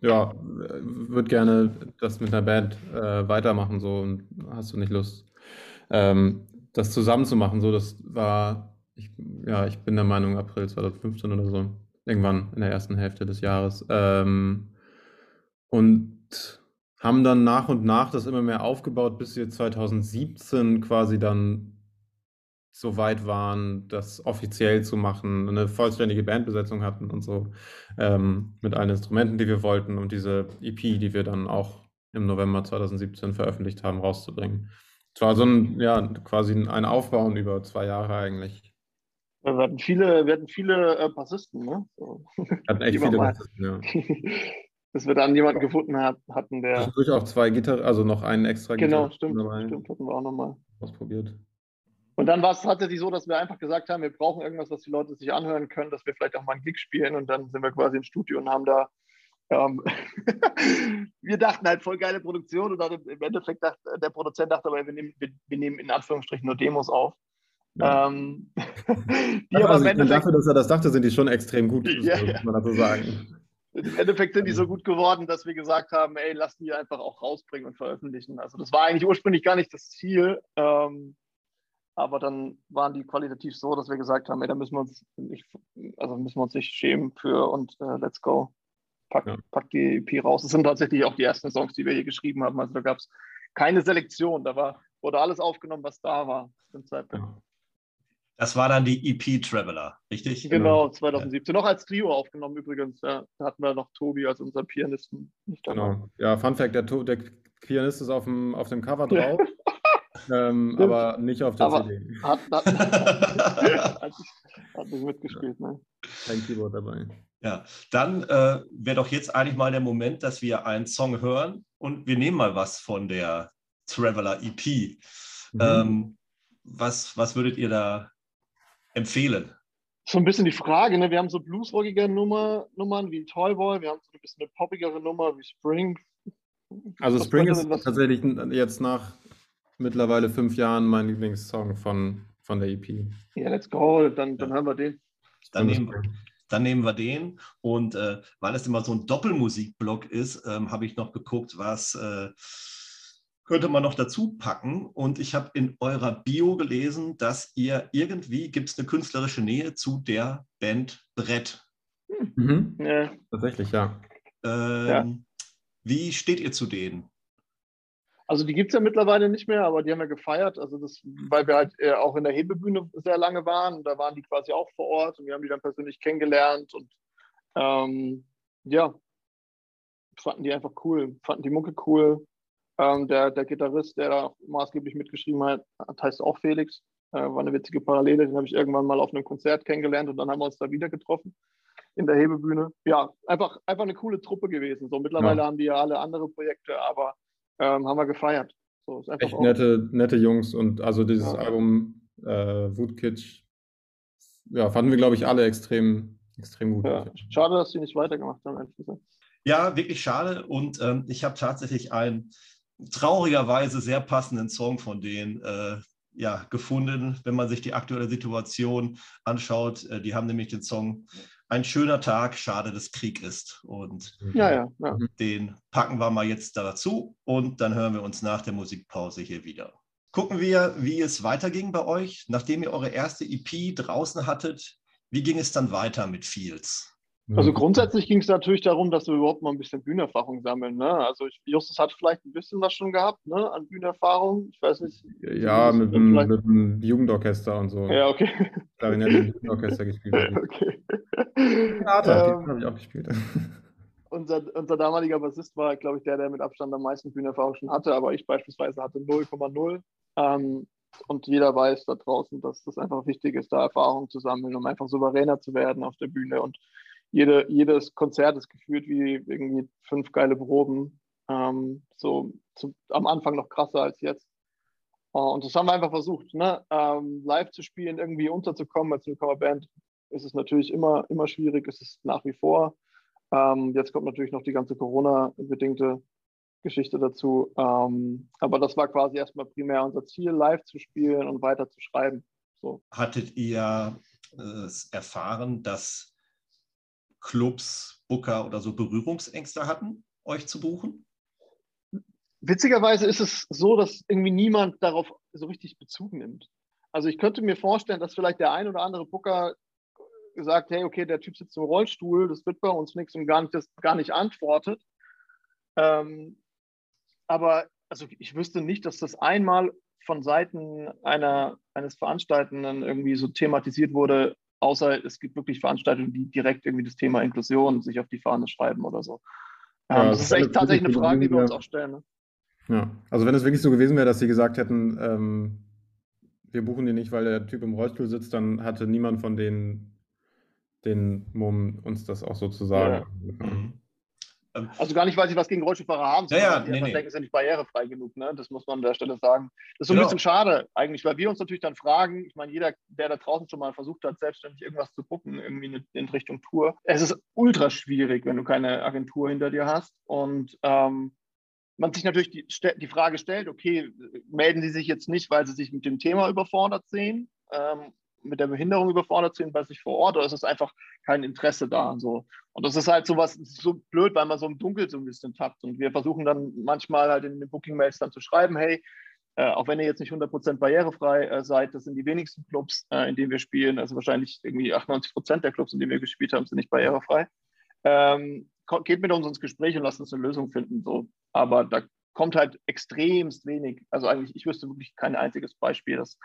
ja, würde gerne das mit einer Band äh, weitermachen, so und hast du nicht Lust, ähm, das zusammen zu machen? So, das war, ich, ja, ich bin der Meinung, April 2015 oder so, irgendwann in der ersten Hälfte des Jahres. Ähm, und haben dann nach und nach das immer mehr aufgebaut, bis wir 2017 quasi dann so weit waren, das offiziell zu machen, eine vollständige Bandbesetzung hatten und so, ähm, mit allen Instrumenten, die wir wollten und diese EP, die wir dann auch im November 2017 veröffentlicht haben, rauszubringen. Es war so ein, ja, quasi ein Aufbauen über zwei Jahre eigentlich. Wir hatten viele, wir hatten viele äh, Bassisten, ne? So. Wir hatten echt viele Bassisten, ja. [laughs] Bis wir dann jemanden gefunden hat, hatten, der. Durch auch zwei Gitarren, also noch einen extra Gitarre. Genau, stimmt, dabei. stimmt, hatten wir auch nochmal. Ausprobiert. Und dann war es tatsächlich so, dass wir einfach gesagt haben, wir brauchen irgendwas, was die Leute sich anhören können, dass wir vielleicht auch mal einen Gig spielen. Und dann sind wir quasi im Studio und haben da, ähm, [laughs] wir dachten halt voll geile Produktion und dann im Endeffekt dachte der Produzent dachte aber, wir nehmen, wir, wir nehmen in Anführungsstrichen nur Demos auf. Ja. Ähm, [laughs] also, dafür, dass er das dachte, sind die schon extrem gut, [laughs] ja, muss man dazu sagen. Im Endeffekt sind die so gut geworden, dass wir gesagt haben, ey, lass die einfach auch rausbringen und veröffentlichen. Also das war eigentlich ursprünglich gar nicht das Ziel. Ähm, aber dann waren die qualitativ so, dass wir gesagt haben, ey, da müssen wir uns nicht, also müssen wir uns nicht schämen für und äh, let's go. Pack, ja. pack die EP raus. Das sind tatsächlich auch die ersten Songs, die wir hier geschrieben haben. Also da gab es keine Selektion. Da war, wurde alles aufgenommen, was da war zu dem Zeitpunkt. Das war dann die EP Traveler, richtig? Genau, 2017. Ja. Noch als Trio aufgenommen übrigens. Ja, da hatten wir noch Tobi als unser Pianisten. genau. Ja, Fun Fact: der, der Pianist ist auf dem, auf dem Cover [laughs] drauf. Ähm, aber nicht auf der aber CD. Hat, hat, [laughs] hat, hat nicht mitgespielt, ne? Kein Keyboard dabei. Ja, dann äh, wäre doch jetzt eigentlich mal der Moment, dass wir einen Song hören und wir nehmen mal was von der Traveler EP. Mhm. Ähm, was, was würdet ihr da empfehlen? So ein bisschen die Frage, ne? wir haben so bluesrockige Nummer, Nummern wie Toyboy, wir haben so ein bisschen eine poppigere Nummer wie Spring, Also Was Spring ist tatsächlich jetzt nach mittlerweile fünf Jahren mein Lieblingssong von, von der EP. Ja, let's go, dann, dann hören wir den. Dann nehmen, dann nehmen wir den. Und äh, weil es immer so ein Doppelmusikblock ist, ähm, habe ich noch geguckt, was äh, könnte man noch dazu packen. Und ich habe in eurer Bio gelesen, dass ihr irgendwie, gibt es eine künstlerische Nähe zu der Band Brett. Mhm. Ja. Tatsächlich, ja. Ähm, ja. Wie steht ihr zu denen? Also die gibt es ja mittlerweile nicht mehr, aber die haben ja gefeiert, also das, weil wir halt äh, auch in der Hebebühne sehr lange waren. Da waren die quasi auch vor Ort und wir haben die dann persönlich kennengelernt und ähm, ja, fanden die einfach cool, fanden die Mucke cool. Ähm, der, der Gitarrist, der da maßgeblich mitgeschrieben hat, heißt auch Felix. Äh, war eine witzige Parallele, den habe ich irgendwann mal auf einem Konzert kennengelernt und dann haben wir uns da wieder getroffen in der Hebebühne. Ja, einfach, einfach eine coole Truppe gewesen. So mittlerweile ja. haben die ja alle andere Projekte, aber ähm, haben wir gefeiert. So, Echt nette, nette Jungs und also dieses ja. Album äh, Wootkitsch, ja, fanden wir, glaube ich, alle extrem, extrem gut. Ja. Schade, dass sie nicht weitergemacht haben, ehrlich gesagt. Ja, wirklich schade. Und ähm, ich habe tatsächlich einen traurigerweise sehr passenden Song von denen äh, ja, gefunden, wenn man sich die aktuelle Situation anschaut. Äh, die haben nämlich den Song ein schöner Tag, schade, dass Krieg ist. Und ja, ja, ja. den packen wir mal jetzt dazu und dann hören wir uns nach der Musikpause hier wieder. Gucken wir, wie es weiterging bei euch, nachdem ihr eure erste EP draußen hattet. Wie ging es dann weiter mit Fields? Also grundsätzlich ging es natürlich darum, dass wir überhaupt mal ein bisschen Bühnenerfahrung sammeln. Ne? Also ich, Justus hat vielleicht ein bisschen was schon gehabt ne? an Bühnenerfahrung. Ich weiß nicht. Ja, mit dem, mit dem, Jugendorchester und so. Ja, okay. Klarinette im Jugendorchester gespielt. [laughs] Okay. Theater, ähm, habe ich auch gespielt. [laughs] Unser, unser damaliger Bassist war, glaube ich, der, der mit Abstand am meisten Bühnenerfahrung schon hatte, aber ich beispielsweise hatte 0,0. Ähm, und jeder weiß da draußen, dass das einfach wichtig ist, da Erfahrung zu sammeln, um einfach souveräner zu werden auf der Bühne und jede, jedes Konzert ist geführt wie irgendwie fünf geile Proben. Ähm, so zu, am Anfang noch krasser als jetzt. Uh, und das haben wir einfach versucht, ne? Ähm, live zu spielen, irgendwie unterzukommen als Newcomer-Band. Ist es natürlich immer, immer schwierig, ist es nach wie vor. Ähm, jetzt kommt natürlich noch die ganze Corona-bedingte Geschichte dazu. Ähm, aber das war quasi erstmal primär unser Ziel, live zu spielen und weiter zu schreiben. So. Hattet ihr äh, erfahren, dass Clubs, Booker oder so Berührungsängste hatten, euch zu buchen? Witzigerweise ist es so, dass irgendwie niemand darauf so richtig Bezug nimmt. Also ich könnte mir vorstellen, dass vielleicht der ein oder andere Booker gesagt, hey, okay, der Typ sitzt im Rollstuhl, das wird bei uns nichts und gar nicht, das gar nicht antwortet. Ähm, aber also ich wüsste nicht, dass das einmal von Seiten einer, eines Veranstaltenden irgendwie so thematisiert wurde, außer es gibt wirklich Veranstaltungen, die direkt irgendwie das Thema Inklusion sich auf die Fahne schreiben oder so. Ja, ähm, das ist echt tatsächlich eine Frage, die wir uns auch stellen. Ne? Ja, also wenn es wirklich so gewesen wäre, dass sie gesagt hätten, ähm, wir buchen die nicht, weil der Typ im Rollstuhl sitzt, dann hatte niemand von denen den Mumm, uns das auch so zu sagen. Ja. Ähm, also gar nicht, weil sie was gegen Rollstuhlfahrer haben, sondern ja, ja, nee, nee. denken, ist ja nicht barrierefrei genug. Ne? Das muss man an der Stelle sagen. Das ist so genau. ein bisschen schade eigentlich, weil wir uns natürlich dann fragen, ich meine, jeder, der da draußen schon mal versucht hat, selbstständig irgendwas zu gucken, irgendwie in Richtung Tour, es ist ultra schwierig, wenn du keine Agentur hinter dir hast und ähm, man sich natürlich die, die, Frage stellt, okay, melden sie sich jetzt nicht, weil sie sich mit dem Thema überfordert sehen ähm, mit der Behinderung überfordert sind bei sich vor Ort oder ist es einfach kein Interesse da? So. Und das ist halt so was so blöd, weil man so im Dunkeln so ein bisschen tappt. Und wir versuchen dann manchmal halt in den Booking-Mails dann zu schreiben, hey, äh, auch wenn ihr jetzt nicht 100% barrierefrei äh, seid, das sind die wenigsten Clubs, äh, in denen wir spielen. Also wahrscheinlich irgendwie 98% der Clubs, in denen wir gespielt haben, sind nicht barrierefrei. Ähm, geht mit uns ins Gespräch und lasst uns eine Lösung finden. So. Aber da kommt halt extremst wenig. Also eigentlich, ich wüsste wirklich kein einziges Beispiel, das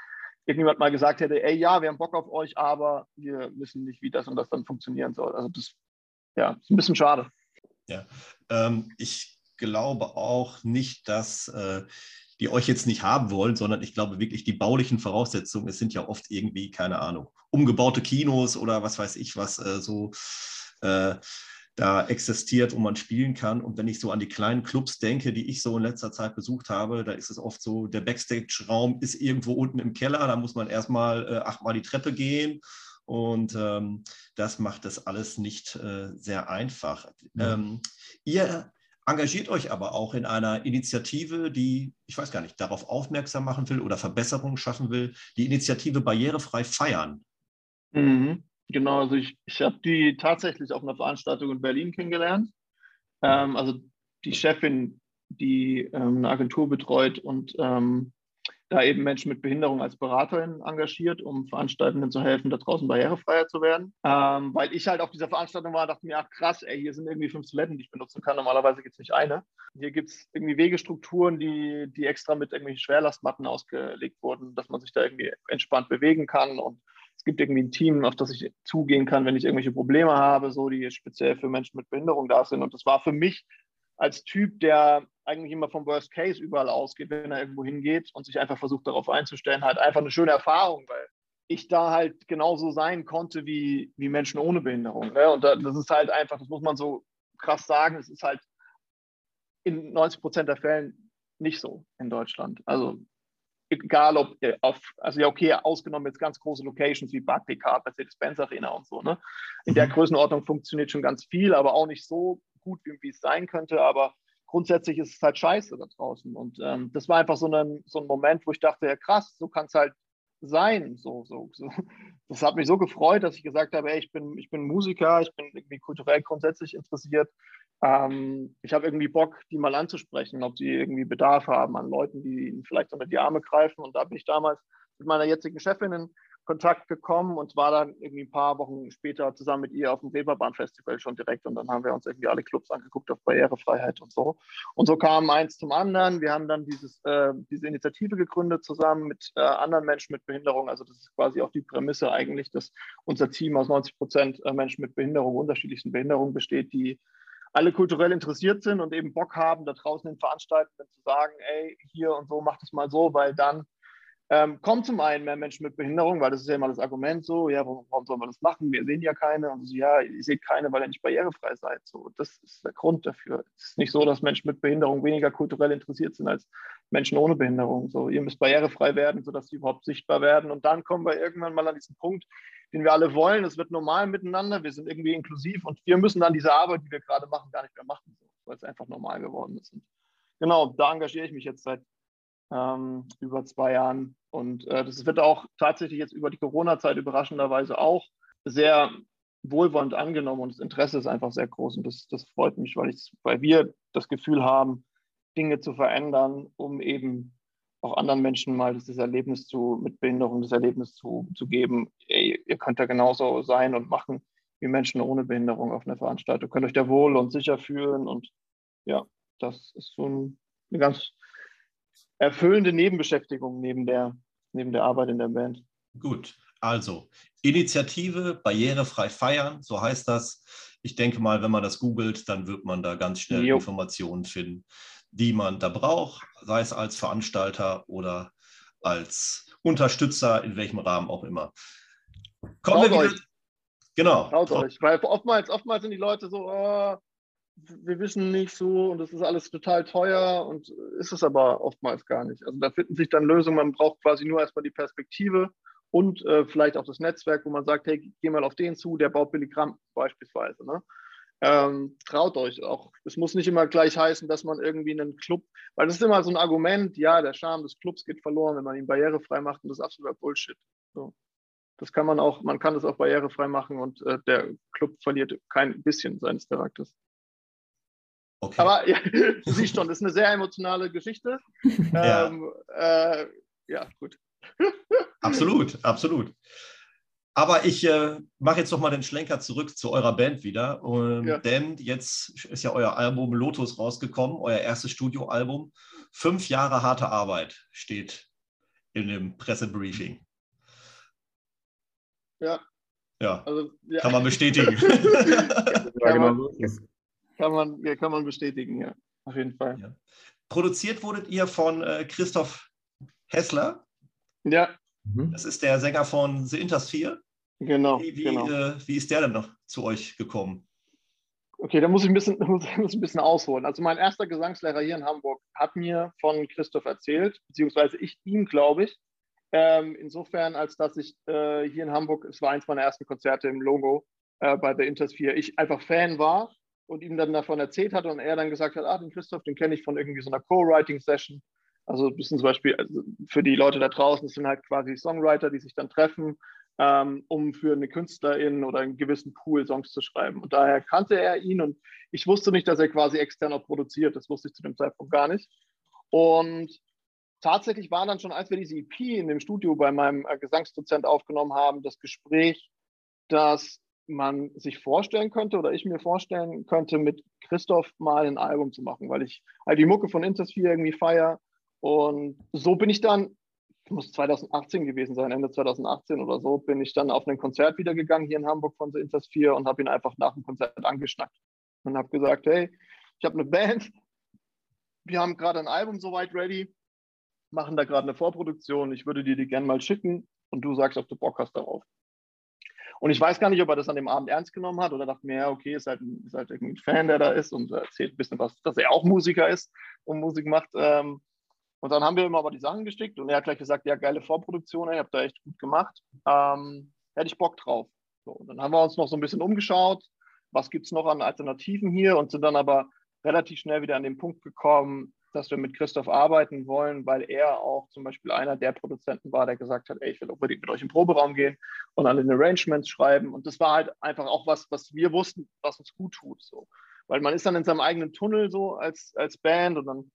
irgendjemand mal gesagt hätte, ey, ja, wir haben Bock auf euch, aber wir wissen nicht, wie das und das dann funktionieren soll. Also das ja, ist ein bisschen schade. Ja, ähm, ich glaube auch nicht, dass äh, die euch jetzt nicht haben wollen, sondern ich glaube wirklich die baulichen Voraussetzungen, es sind ja oft irgendwie, keine Ahnung, umgebaute Kinos oder was weiß ich was, äh, so äh, da existiert und man spielen kann. Und wenn ich so an die kleinen Clubs denke, die ich so in letzter Zeit besucht habe, da ist es oft so, der Backstage-Raum ist irgendwo unten im Keller, da muss man erstmal äh, achtmal die Treppe gehen. Und ähm, das macht das alles nicht äh, sehr einfach. Mhm. Ähm, ihr engagiert euch aber auch in einer Initiative, die, ich weiß gar nicht, darauf aufmerksam machen will oder Verbesserungen schaffen will, die Initiative Barrierefrei feiern. Mhm. Genau, also ich, ich habe die tatsächlich auf einer Veranstaltung in Berlin kennengelernt. Ähm, also die Chefin, die ähm, eine Agentur betreut und ähm, da eben Menschen mit Behinderung als Beraterin engagiert, um Veranstaltenden zu helfen, da draußen barrierefreier zu werden. Ähm, weil ich halt auf dieser Veranstaltung war, dachte mir, ach krass, ey, hier sind irgendwie fünf Toiletten, die ich benutzen kann. Normalerweise gibt es nicht eine. Hier gibt es irgendwie Wegestrukturen, die, die extra mit irgendwelchen Schwerlastmatten ausgelegt wurden, dass man sich da irgendwie entspannt bewegen kann. Und es gibt irgendwie ein Team, auf das ich zugehen kann, wenn ich irgendwelche Probleme habe, so die speziell für Menschen mit Behinderung da sind. Und das war für mich als Typ, der eigentlich immer vom Worst Case überall ausgeht, wenn er irgendwo hingeht und sich einfach versucht darauf einzustellen, halt einfach eine schöne Erfahrung, weil ich da halt genauso sein konnte wie, wie Menschen ohne Behinderung. Ne? Und das ist halt einfach, das muss man so krass sagen, es ist halt in 90 Prozent der Fällen nicht so in Deutschland. Also egal ob auf, also ja okay, ausgenommen jetzt ganz große Locations wie Barclaycard, Mercedes-Benz Arena und so. Ne? In der mhm. Größenordnung funktioniert schon ganz viel, aber auch nicht so gut, wie, wie es sein könnte. Aber grundsätzlich ist es halt scheiße da draußen. Und ähm, das war einfach so ein, so ein Moment, wo ich dachte, ja krass, so kann es halt sein. So, so, so. [laughs] Das hat mich so gefreut, dass ich gesagt habe, ey, ich bin, ich bin Musiker, ich bin irgendwie kulturell grundsätzlich interessiert. Ähm, ich habe irgendwie Bock, die mal anzusprechen, ob die irgendwie Bedarf haben an Leuten, die ihnen vielleicht unter die Arme greifen. Und da bin ich damals mit meiner jetzigen Chefin in Kontakt gekommen und war dann irgendwie ein paar Wochen später zusammen mit ihr auf dem Reeperbahn-Festival schon direkt und dann haben wir uns irgendwie alle Clubs angeguckt auf Barrierefreiheit und so. Und so kam eins zum anderen. Wir haben dann dieses, äh, diese Initiative gegründet zusammen mit äh, anderen Menschen mit Behinderung. Also das ist quasi auch die Prämisse eigentlich, dass unser Team aus 90 Prozent äh, Menschen mit Behinderung, unterschiedlichsten Behinderungen besteht, die alle kulturell interessiert sind und eben Bock haben, da draußen den Veranstaltenden zu sagen, ey, hier und so, macht es mal so, weil dann ähm, kommen zum einen mehr Menschen mit Behinderung, weil das ist ja immer das Argument so, ja, warum, warum sollen wir das machen? Wir sehen ja keine. Und so, ja, ihr seht keine, weil ihr nicht barrierefrei seid. So, das ist der Grund dafür. Es ist nicht so, dass Menschen mit Behinderung weniger kulturell interessiert sind als Menschen ohne Behinderung. So, ihr müsst barrierefrei werden, sodass sie überhaupt sichtbar werden. Und dann kommen wir irgendwann mal an diesen Punkt, den wir alle wollen. Es wird normal miteinander, wir sind irgendwie inklusiv und wir müssen dann diese Arbeit, die wir gerade machen, gar nicht mehr machen, so, weil es einfach normal geworden ist. Und genau, da engagiere ich mich jetzt seit ähm, über zwei Jahren. Und äh, das wird auch tatsächlich jetzt über die Corona-Zeit überraschenderweise auch sehr wohlwollend angenommen und das Interesse ist einfach sehr groß und das, das freut mich, weil, weil wir das Gefühl haben, Dinge zu verändern, um eben auch anderen Menschen mal das Erlebnis zu, mit Behinderung, das Erlebnis zu, zu geben, ey, ihr könnt da genauso sein und machen wie Menschen ohne Behinderung auf einer Veranstaltung. Könnt euch da wohl und sicher fühlen und ja, das ist so ein, eine ganz erfüllende Nebenbeschäftigung neben der, neben der Arbeit in der Band. Gut, also Initiative Barrierefrei feiern, so heißt das. Ich denke mal, wenn man das googelt, dann wird man da ganz schnell jo. Informationen finden, die man da braucht, sei es als Veranstalter oder als Unterstützer, in welchem Rahmen auch immer. Kommen Traut wir wieder. Euch. Genau. Traut euch, weil oftmals, oftmals sind die Leute so, oh, wir wissen nicht so und das ist alles total teuer und ist es aber oftmals gar nicht. Also da finden sich dann Lösungen, man braucht quasi nur erstmal die Perspektive und äh, vielleicht auch das Netzwerk, wo man sagt, hey, geh mal auf den zu, der baut Billigramm beispielsweise. Ne? Ähm, traut euch auch. Es muss nicht immer gleich heißen, dass man irgendwie einen Club, weil das ist immer so ein Argument, ja, der Charme des Clubs geht verloren, wenn man ihn barrierefrei macht und das ist absoluter Bullshit. So. Das kann man auch, man kann das auch barrierefrei machen und äh, der Club verliert kein bisschen seines Charakters. Okay. Aber ja, du [laughs] siehst schon, das ist eine sehr emotionale Geschichte. [laughs] ja. Ähm, äh, ja, gut. [laughs] absolut, absolut. Aber ich äh, mache jetzt noch mal den Schlenker zurück zu eurer Band wieder. Ähm, ja. Denn jetzt ist ja euer Album Lotus rausgekommen, euer erstes Studioalbum. Fünf Jahre harte Arbeit steht in dem Pressebriefing. Ja. Ja, also, ja. kann man bestätigen. ja, genau. Kann man, ja, kann man bestätigen, ja, auf jeden Fall. Ja. Produziert wurdet ihr von äh, Christoph Hessler. Ja. Mhm. Das ist der Sänger von The Intersphere. Genau. Wie, wie, genau. Äh, wie ist der denn noch zu euch gekommen? Okay, da muss ich ein bisschen, [laughs] muss, muss ein bisschen ausholen. Also mein erster Gesangslehrer hier in Hamburg hat mir von Christoph erzählt, beziehungsweise ich ihm, glaube ich. Ähm, insofern, als dass ich äh, hier in Hamburg, es war eins meiner ersten Konzerte im Logo äh, bei The Intersphere, ich einfach Fan war und ihm dann davon erzählt hat und er dann gesagt hat, ah, den Christoph, den kenne ich von irgendwie so einer Co-Writing-Session. Also ein bisschen zum Beispiel also für die Leute da draußen, das sind halt quasi Songwriter, die sich dann treffen, ähm, um für eine Künstlerin oder einen gewissen Pool Songs zu schreiben. Und daher kannte er ihn und ich wusste nicht, dass er quasi extern auch produziert. Das wusste ich zu dem Zeitpunkt gar nicht. Und tatsächlich war dann schon, als wir diese EP in dem Studio bei meinem äh, Gesangsdozent aufgenommen haben, das Gespräch, dass man sich vorstellen könnte oder ich mir vorstellen könnte, mit Christoph mal ein Album zu machen, weil ich halt die Mucke von Intersphere irgendwie feier. Und so bin ich dann, muss 2018 gewesen sein, Ende 2018 oder so, bin ich dann auf ein Konzert wieder gegangen hier in Hamburg von The Intersphere und habe ihn einfach nach dem Konzert angeschnackt und habe gesagt, hey, ich habe eine Band, wir haben gerade ein Album soweit ready, machen da gerade eine Vorproduktion, ich würde dir die gerne mal schicken und du sagst, ob du Bock hast darauf. Und ich weiß gar nicht, ob er das an dem Abend ernst genommen hat oder dachte mir, ja, okay, ist halt, ist halt ein Fan, der da ist und erzählt ein bisschen was, dass er auch Musiker ist und Musik macht. Ähm, und dann haben wir ihm aber die Sachen geschickt und er hat gleich gesagt, ja, geile Vorproduktion, ihr habt da echt gut gemacht. Ähm, hätte ich Bock drauf. So, dann haben wir uns noch so ein bisschen umgeschaut, was gibt es noch an Alternativen hier und sind dann aber relativ schnell wieder an den Punkt gekommen, dass wir mit Christoph arbeiten wollen, weil er auch zum Beispiel einer der Produzenten war, der gesagt hat, ey, ich will unbedingt mit euch im Proberaum gehen und an den Arrangements schreiben. Und das war halt einfach auch was, was wir wussten, was uns gut tut. So. Weil man ist dann in seinem eigenen Tunnel so als, als Band und dann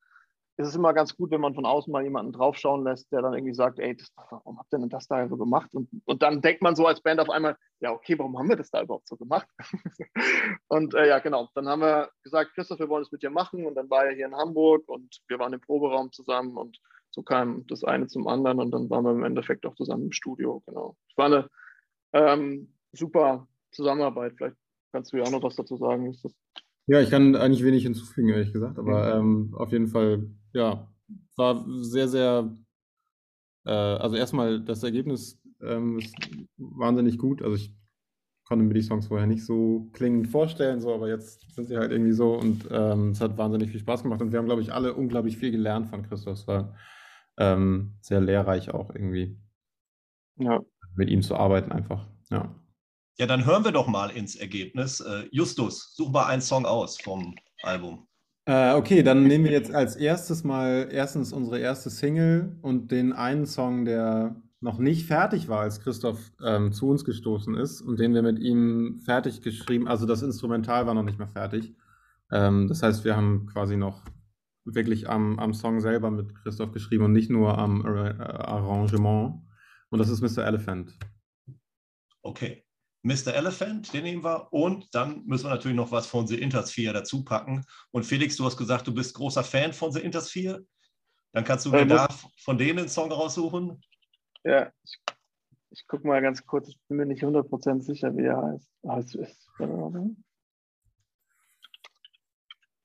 ist es immer ganz gut, wenn man von außen mal jemanden draufschauen lässt, der dann irgendwie sagt, ey, das, warum habt ihr denn das da so gemacht? Und, und dann denkt man so als Band auf einmal, ja, okay, warum haben wir das da überhaupt so gemacht? [laughs] und äh, ja, genau, dann haben wir gesagt, Christoph, wir wollen es mit dir machen und dann war er hier in Hamburg und wir waren im Proberaum zusammen und so kam das eine zum anderen und dann waren wir im Endeffekt auch zusammen im Studio, genau. Es war eine ähm, super Zusammenarbeit, vielleicht kannst du ja auch noch was dazu sagen. Ja, ich kann eigentlich wenig hinzufügen, ehrlich gesagt, aber ähm, auf jeden Fall, ja, war sehr, sehr, äh, also erstmal das Ergebnis ähm, ist wahnsinnig gut. Also ich konnte mir die Songs vorher nicht so klingend vorstellen, so, aber jetzt sind sie halt irgendwie so und ähm, es hat wahnsinnig viel Spaß gemacht und wir haben, glaube ich, alle unglaublich viel gelernt von Christoph. Es war ähm, sehr lehrreich auch irgendwie. Ja. Mit ihm zu arbeiten einfach, ja. Ja, dann hören wir doch mal ins Ergebnis. Äh, Justus, such mal einen Song aus vom Album. Äh, okay, dann nehmen wir jetzt als erstes mal erstens unsere erste Single und den einen Song, der noch nicht fertig war, als Christoph ähm, zu uns gestoßen ist und den wir mit ihm fertig geschrieben, also das Instrumental war noch nicht mehr fertig. Ähm, das heißt, wir haben quasi noch wirklich am, am Song selber mit Christoph geschrieben und nicht nur am äh, Arrangement. Und das ist Mr. Elephant. Okay. Mr. Elephant, den nehmen wir. Und dann müssen wir natürlich noch was von The Intersphere dazu packen. Und Felix, du hast gesagt, du bist großer Fan von The Intersphere. Dann kannst du mir da von denen einen Song raussuchen. Ja, ich, ich gucke mal ganz kurz. Ich bin mir nicht 100% sicher, wie er heißt. Ah, es ist,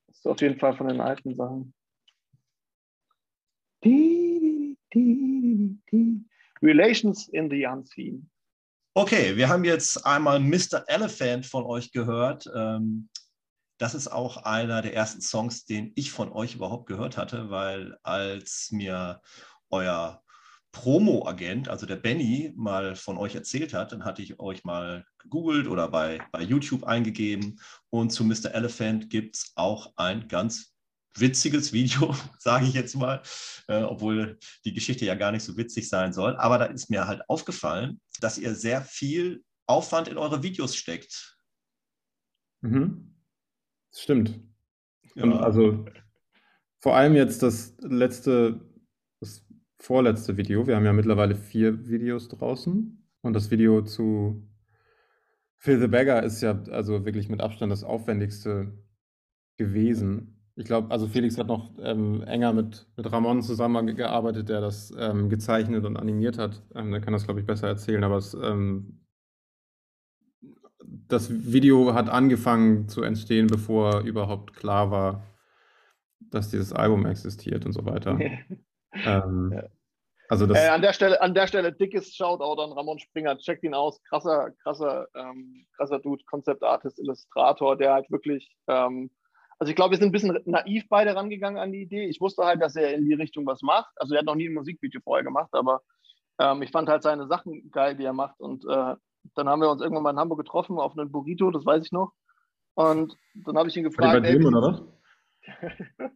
ist auf jeden Fall von den alten Sachen. Relations in the Unseen. Okay, wir haben jetzt einmal Mr. Elephant von euch gehört. Ähm, das ist auch einer der ersten Songs, den ich von euch überhaupt gehört hatte, weil als mir euer Promo-Agent, also der Benny, mal von euch erzählt hat, dann hatte ich euch mal gegoogelt oder bei, bei YouTube eingegeben und zu Mr. Elephant gibt es auch ein ganz witziges Video, [laughs] sage ich jetzt mal, äh, obwohl die Geschichte ja gar nicht so witzig sein soll. Aber da ist mir halt aufgefallen, dass ihr sehr viel Aufwand in eure Videos steckt. Mhm. Das stimmt. Ja. Also vor allem jetzt das letzte, das vorletzte Video. Wir haben ja mittlerweile vier Videos draußen. Und das Video zu Phil the Beggar ist ja also wirklich mit Abstand das aufwendigste gewesen. Ich glaube, also Felix hat noch ähm, enger mit, mit Ramon zusammengearbeitet, der das ähm, gezeichnet und animiert hat. Ähm, der kann das, glaube ich, besser erzählen, aber es, ähm, das Video hat angefangen zu entstehen, bevor überhaupt klar war, dass dieses Album existiert und so weiter. [laughs] Ähm, ja. Also das äh, an, der Stelle, an der Stelle dickes Shoutout an Ramon Springer. Checkt ihn aus. Krasser, krasser, ähm, krasser Dude, Konzeptartist, Illustrator, der halt wirklich also ich glaube, wir sind ein bisschen naiv beide rangegangen an die Idee. Ich wusste halt, dass er in die Richtung was macht. Also er hat noch nie ein Musikvideo vorher gemacht, aber ähm, ich fand halt seine Sachen geil, die er macht. Und äh, dann haben wir uns irgendwann mal in Hamburg getroffen auf einen Burrito, das weiß ich noch. Und dann habe ich ihn gefragt, ey, dem, oder? [laughs]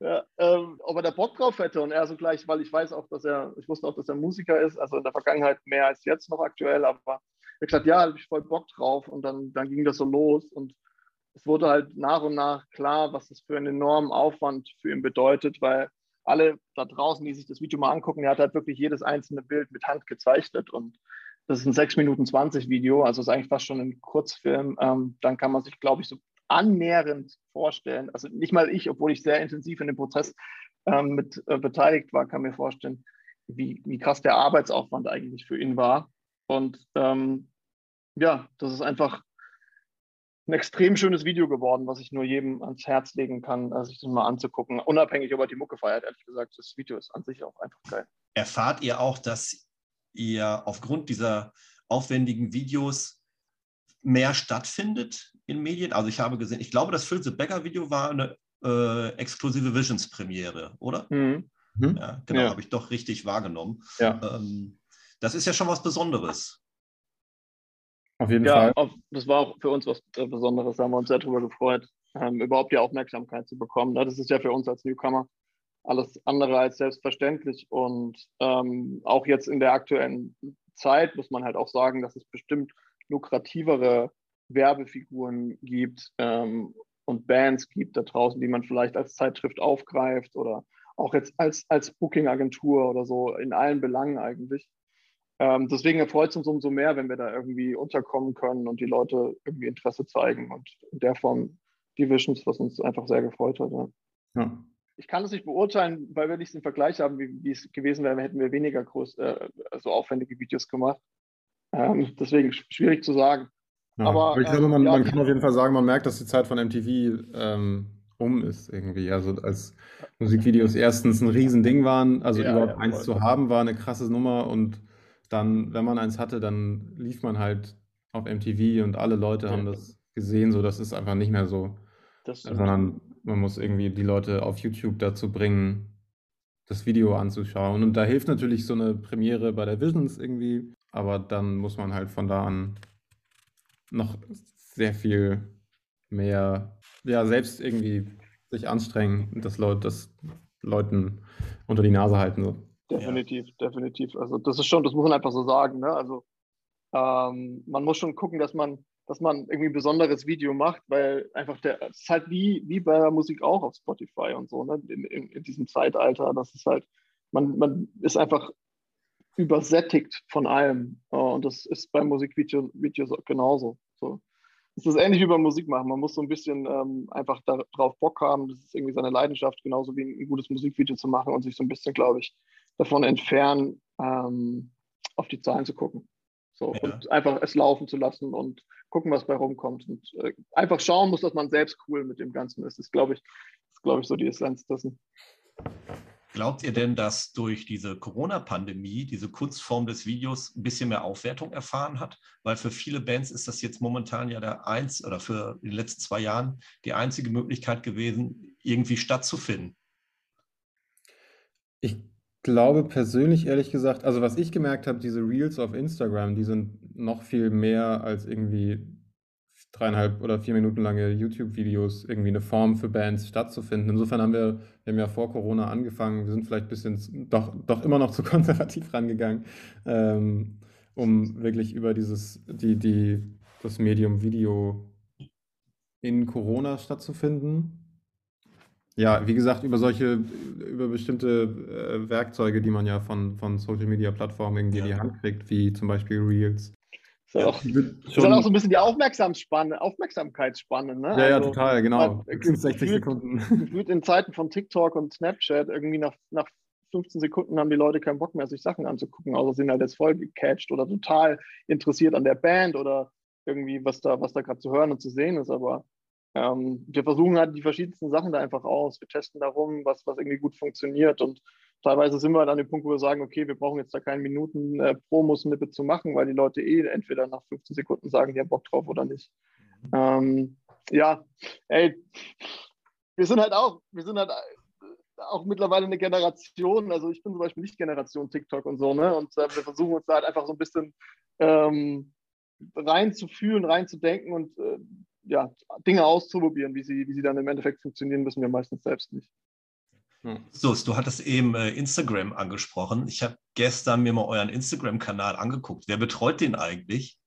ja, ähm, ob er da Bock drauf hätte. Und er so gleich, weil ich weiß auch, dass er, ich wusste auch, dass er Musiker ist, also in der Vergangenheit mehr als jetzt noch aktuell, aber er hat gesagt, ja, habe ich voll Bock drauf. Und dann, dann ging das so los. Und es wurde halt nach und nach klar, was das für einen enormen Aufwand für ihn bedeutet, weil alle da draußen, die sich das Video mal angucken, er hat halt wirklich jedes einzelne Bild mit Hand gezeichnet und das ist ein 6 Minuten 20 Video, also ist eigentlich fast schon ein Kurzfilm. Ähm, dann kann man sich, glaube ich, so annähernd vorstellen, also nicht mal ich, obwohl ich sehr intensiv in dem Prozess ähm, mit äh, beteiligt war, kann mir vorstellen, wie, wie krass der Arbeitsaufwand eigentlich für ihn war. Und ähm, ja, das ist einfach ein extrem schönes Video geworden, was ich nur jedem ans Herz legen kann, äh, sich das mal anzugucken. Unabhängig, ob er die Mucke feiert, ehrlich gesagt. Das Video ist an sich auch einfach geil. Erfahrt ihr auch, dass ihr aufgrund dieser aufwendigen Videos mehr stattfindet in Medien? Also ich habe gesehen, ich glaube, das Phil the Becker Video war eine äh, exklusive Visions-Premiere, oder? Mhm. mhm. Ja, genau, ja. habe ich doch richtig wahrgenommen. Ja. Ähm, das ist ja schon was Besonderes. Auf jeden ja, Fall. Auf, das war auch für uns was Besonderes, da haben wir uns sehr darüber gefreut, ähm, überhaupt die Aufmerksamkeit zu bekommen. Das ist ja für uns als Newcomer alles andere als selbstverständlich. Und ähm, auch jetzt in der aktuellen Zeit muss man halt auch sagen, dass es bestimmt lukrativere Werbefiguren gibt ähm, und Bands gibt da draußen, die man vielleicht als Zeitschrift aufgreift oder auch jetzt als, als Booking-Agentur oder so in allen Belangen eigentlich. Ähm, deswegen erfreut es uns umso mehr, wenn wir da irgendwie unterkommen können und die Leute irgendwie Interesse zeigen und in der Form Divisions, was uns einfach sehr gefreut hat. Ja. ja ich kann es nicht beurteilen, weil wir nicht den Vergleich haben, wie, wie es gewesen wäre, hätten wir weniger groß, äh, also aufwendige Videos gemacht. Ähm, deswegen schwierig zu sagen. Ja, aber, aber, ich glaube, man, man, kann auf jeden Fall sagen, man merkt, dass die Zeit von MTV ähm, um ist irgendwie. Also als Musikvideos erstens ein Riesending waren, also überhaupt eins zu haben, war eine krasse Nummer und dann, wenn man eins hatte, dann lief man halt auf MTV und alle Leute haben das gesehen, so das ist einfach nicht mehr so. sondern man muss irgendwie die Leute auf YouTube dazu bringen, das Video anzuschauen. Und da hilft natürlich so eine Premiere bei der Visions irgendwie, aber dann muss man halt von da an noch sehr viel mehr, ja, selbst irgendwie sich anstrengen und das, Leut, das Leuten unter die Nase halten. So. Definitiv, ja. definitiv. Also das ist schon, das muss man einfach so sagen. Ne? Also ähm, man muss schon gucken, dass man dass man irgendwie ein besonderes Video macht, weil einfach der, es ist halt wie, wie bei der Musik auch auf Spotify und so, ne? in, in, in diesem Zeitalter. Das ist halt, man, man ist einfach übersättigt von allem. Und das ist bei Musikvideos genauso. So. Es ist ähnlich wie beim Musik machen. Man muss so ein bisschen ähm, einfach darauf Bock haben. Das ist irgendwie seine Leidenschaft, genauso wie ein gutes Musikvideo zu machen und sich so ein bisschen, glaube ich, davon entfernen, ähm, auf die Zahlen zu gucken. So, ja. Und einfach es laufen zu lassen und gucken, was bei rumkommt. Und äh, einfach schauen muss, dass man selbst cool mit dem Ganzen ist. Das ist, glaube ich, ist, glaube ich, so die Essenz dessen. Glaubt ihr denn, dass durch diese Corona-Pandemie diese Kunstform des Videos ein bisschen mehr Aufwertung erfahren hat? Weil für viele Bands ist das jetzt momentan ja der eins oder für die letzten zwei Jahren die einzige Möglichkeit gewesen, irgendwie stattzufinden. Ich glaube persönlich, ehrlich gesagt, also was ich gemerkt habe, diese Reels auf Instagram, die sind noch viel mehr als irgendwie dreieinhalb oder vier Minuten lange YouTube-Videos irgendwie eine Form für Bands stattzufinden. Insofern haben wir, wir haben ja vor Corona angefangen, wir sind vielleicht ein bisschen doch, doch immer noch zu [laughs] konservativ rangegangen, ähm, um wirklich über dieses, die, die, das Medium Video in Corona stattzufinden. Ja, wie gesagt, über solche, über bestimmte äh, Werkzeuge, die man ja von, von Social Media Plattformen irgendwie in die Hand kriegt, wie zum Beispiel Reels. Ist ja auch, ist dann auch so ein bisschen die Aufmerksamkeitsspanne, Aufmerksamkeitsspanne, ne? Ja, ja, also, total, genau. 60 gefühlt, Sekunden. Gefühlt in Zeiten von TikTok und Snapchat, irgendwie nach, nach 15 Sekunden haben die Leute keinen Bock mehr, sich Sachen anzugucken, außer sind halt jetzt voll gecatcht oder total interessiert an der Band oder irgendwie, was da, was da gerade zu hören und zu sehen ist. Aber ähm, wir versuchen halt die verschiedensten Sachen da einfach aus. Wir testen darum, was, was irgendwie gut funktioniert. Und teilweise sind wir dann an dem Punkt, wo wir sagen, okay, wir brauchen jetzt da keine Minuten äh, Promo-Snippet zu machen, weil die Leute eh entweder nach 15 Sekunden sagen, die haben Bock drauf oder nicht. Mhm. Ähm, ja, ey, wir sind halt auch, wir sind halt auch mittlerweile eine Generation, also ich bin zum Beispiel nicht Generation TikTok und so, ne? Und äh, wir versuchen uns da halt einfach so ein bisschen ähm, reinzufühlen, reinzudenken und äh, ja, Dinge auszuprobieren. Wie sie, wie sie dann im Endeffekt funktionieren, wissen wir meistens selbst nicht. So, du hattest eben äh, Instagram angesprochen. Ich habe gestern mir mal euren Instagram-Kanal angeguckt. Wer betreut den eigentlich?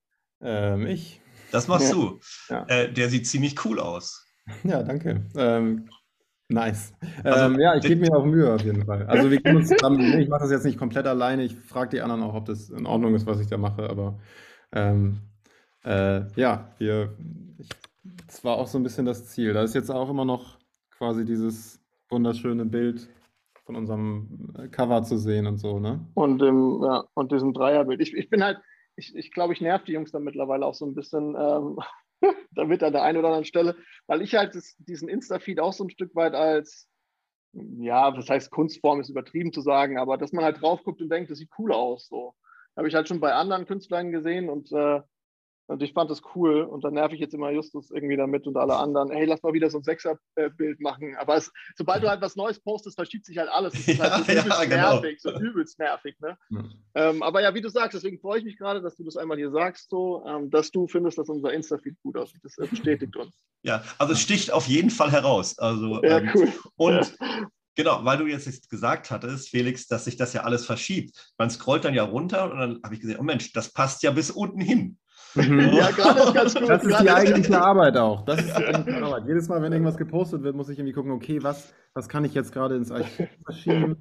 Ähm, ich. Das machst ja. du. Ja. Äh, der sieht ziemlich cool aus. Ja, danke. Ähm, nice. Also, ähm, ja, ich gebe mir auch Mühe auf jeden Fall. Also wir können uns zusammen, ich mache das jetzt nicht komplett alleine. Ich frage die anderen auch, ob das in Ordnung ist, was ich da mache. Aber ähm, äh, ja, wir, ich, das war auch so ein bisschen das Ziel. Da ist jetzt auch immer noch quasi dieses wunderschöne Bild von unserem äh, Cover zu sehen und so, ne? Und, dem, ja, und diesem Dreierbild. Ich, ich bin halt, ich, ich glaube, ich nerv die Jungs dann mittlerweile auch so ein bisschen ähm, [laughs] damit an der einen oder anderen Stelle, weil ich halt das, diesen Insta-Feed auch so ein Stück weit als, ja, das heißt Kunstform ist übertrieben zu sagen, aber dass man halt drauf guckt und denkt, das sieht cool aus. So. Habe ich halt schon bei anderen Künstlern gesehen und äh, und ich fand das cool und dann nerv ich jetzt immer Justus irgendwie damit und alle anderen, hey, lass mal wieder so ein Sechser-Bild machen. Aber es, sobald du halt was Neues postest, verschiebt sich halt alles. Das ist ja, halt so übelst ja, genau. nervig, so übelst nervig. Ne? Ja. Ähm, aber ja, wie du sagst, deswegen freue ich mich gerade, dass du das einmal hier sagst, so, ähm, dass du findest, dass unser Insta-Feed gut aussieht. Das äh, bestätigt uns. Ja, also es sticht auf jeden Fall heraus. Also, ja, ähm, cool. Und Genau, weil du jetzt gesagt hattest, Felix, dass sich das ja alles verschiebt. Man scrollt dann ja runter und dann habe ich gesehen, oh Mensch, das passt ja bis unten hin. Mhm. Ja, gerade ist ganz gut. Das ist die eigentliche Arbeit auch. Das ist die eigentliche Arbeit. Jedes Mal, wenn irgendwas gepostet wird, muss ich irgendwie gucken, okay, was, was kann ich jetzt gerade ins Archiv verschieben?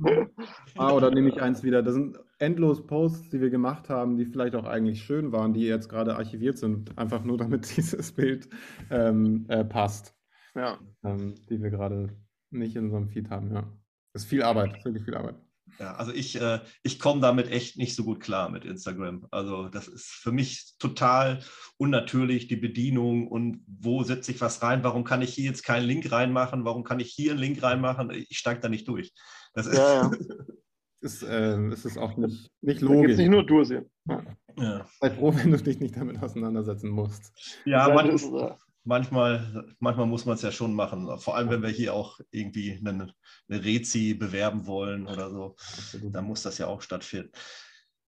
Ah, oder nehme ich eins wieder. Das sind endlos Posts, die wir gemacht haben, die vielleicht auch eigentlich schön waren, die jetzt gerade archiviert sind, einfach nur damit [laughs] dieses Bild ähm, äh, passt. Ja. Ähm, die wir gerade nicht in unserem Feed haben, ja. Das ist viel Arbeit, wirklich viel Arbeit. Ja, also ich, äh, ich komme damit echt nicht so gut klar mit Instagram. Also das ist für mich total unnatürlich, die Bedienung und wo setze ich was rein, warum kann ich hier jetzt keinen Link reinmachen, warum kann ich hier einen Link reinmachen, ich steige da nicht durch. Das ist, ja, ja. [laughs] ist, äh, ist es auch nicht, nicht logisch. Jetzt nicht nur du sehen. Ja. Ja. Sei froh, wenn du dich nicht damit auseinandersetzen musst. Ja, man, ist, äh, manchmal, manchmal muss man es ja schon machen. Vor allem, wenn wir hier auch irgendwie eine, eine Rezi bewerben wollen oder so. Dann muss das ja auch stattfinden.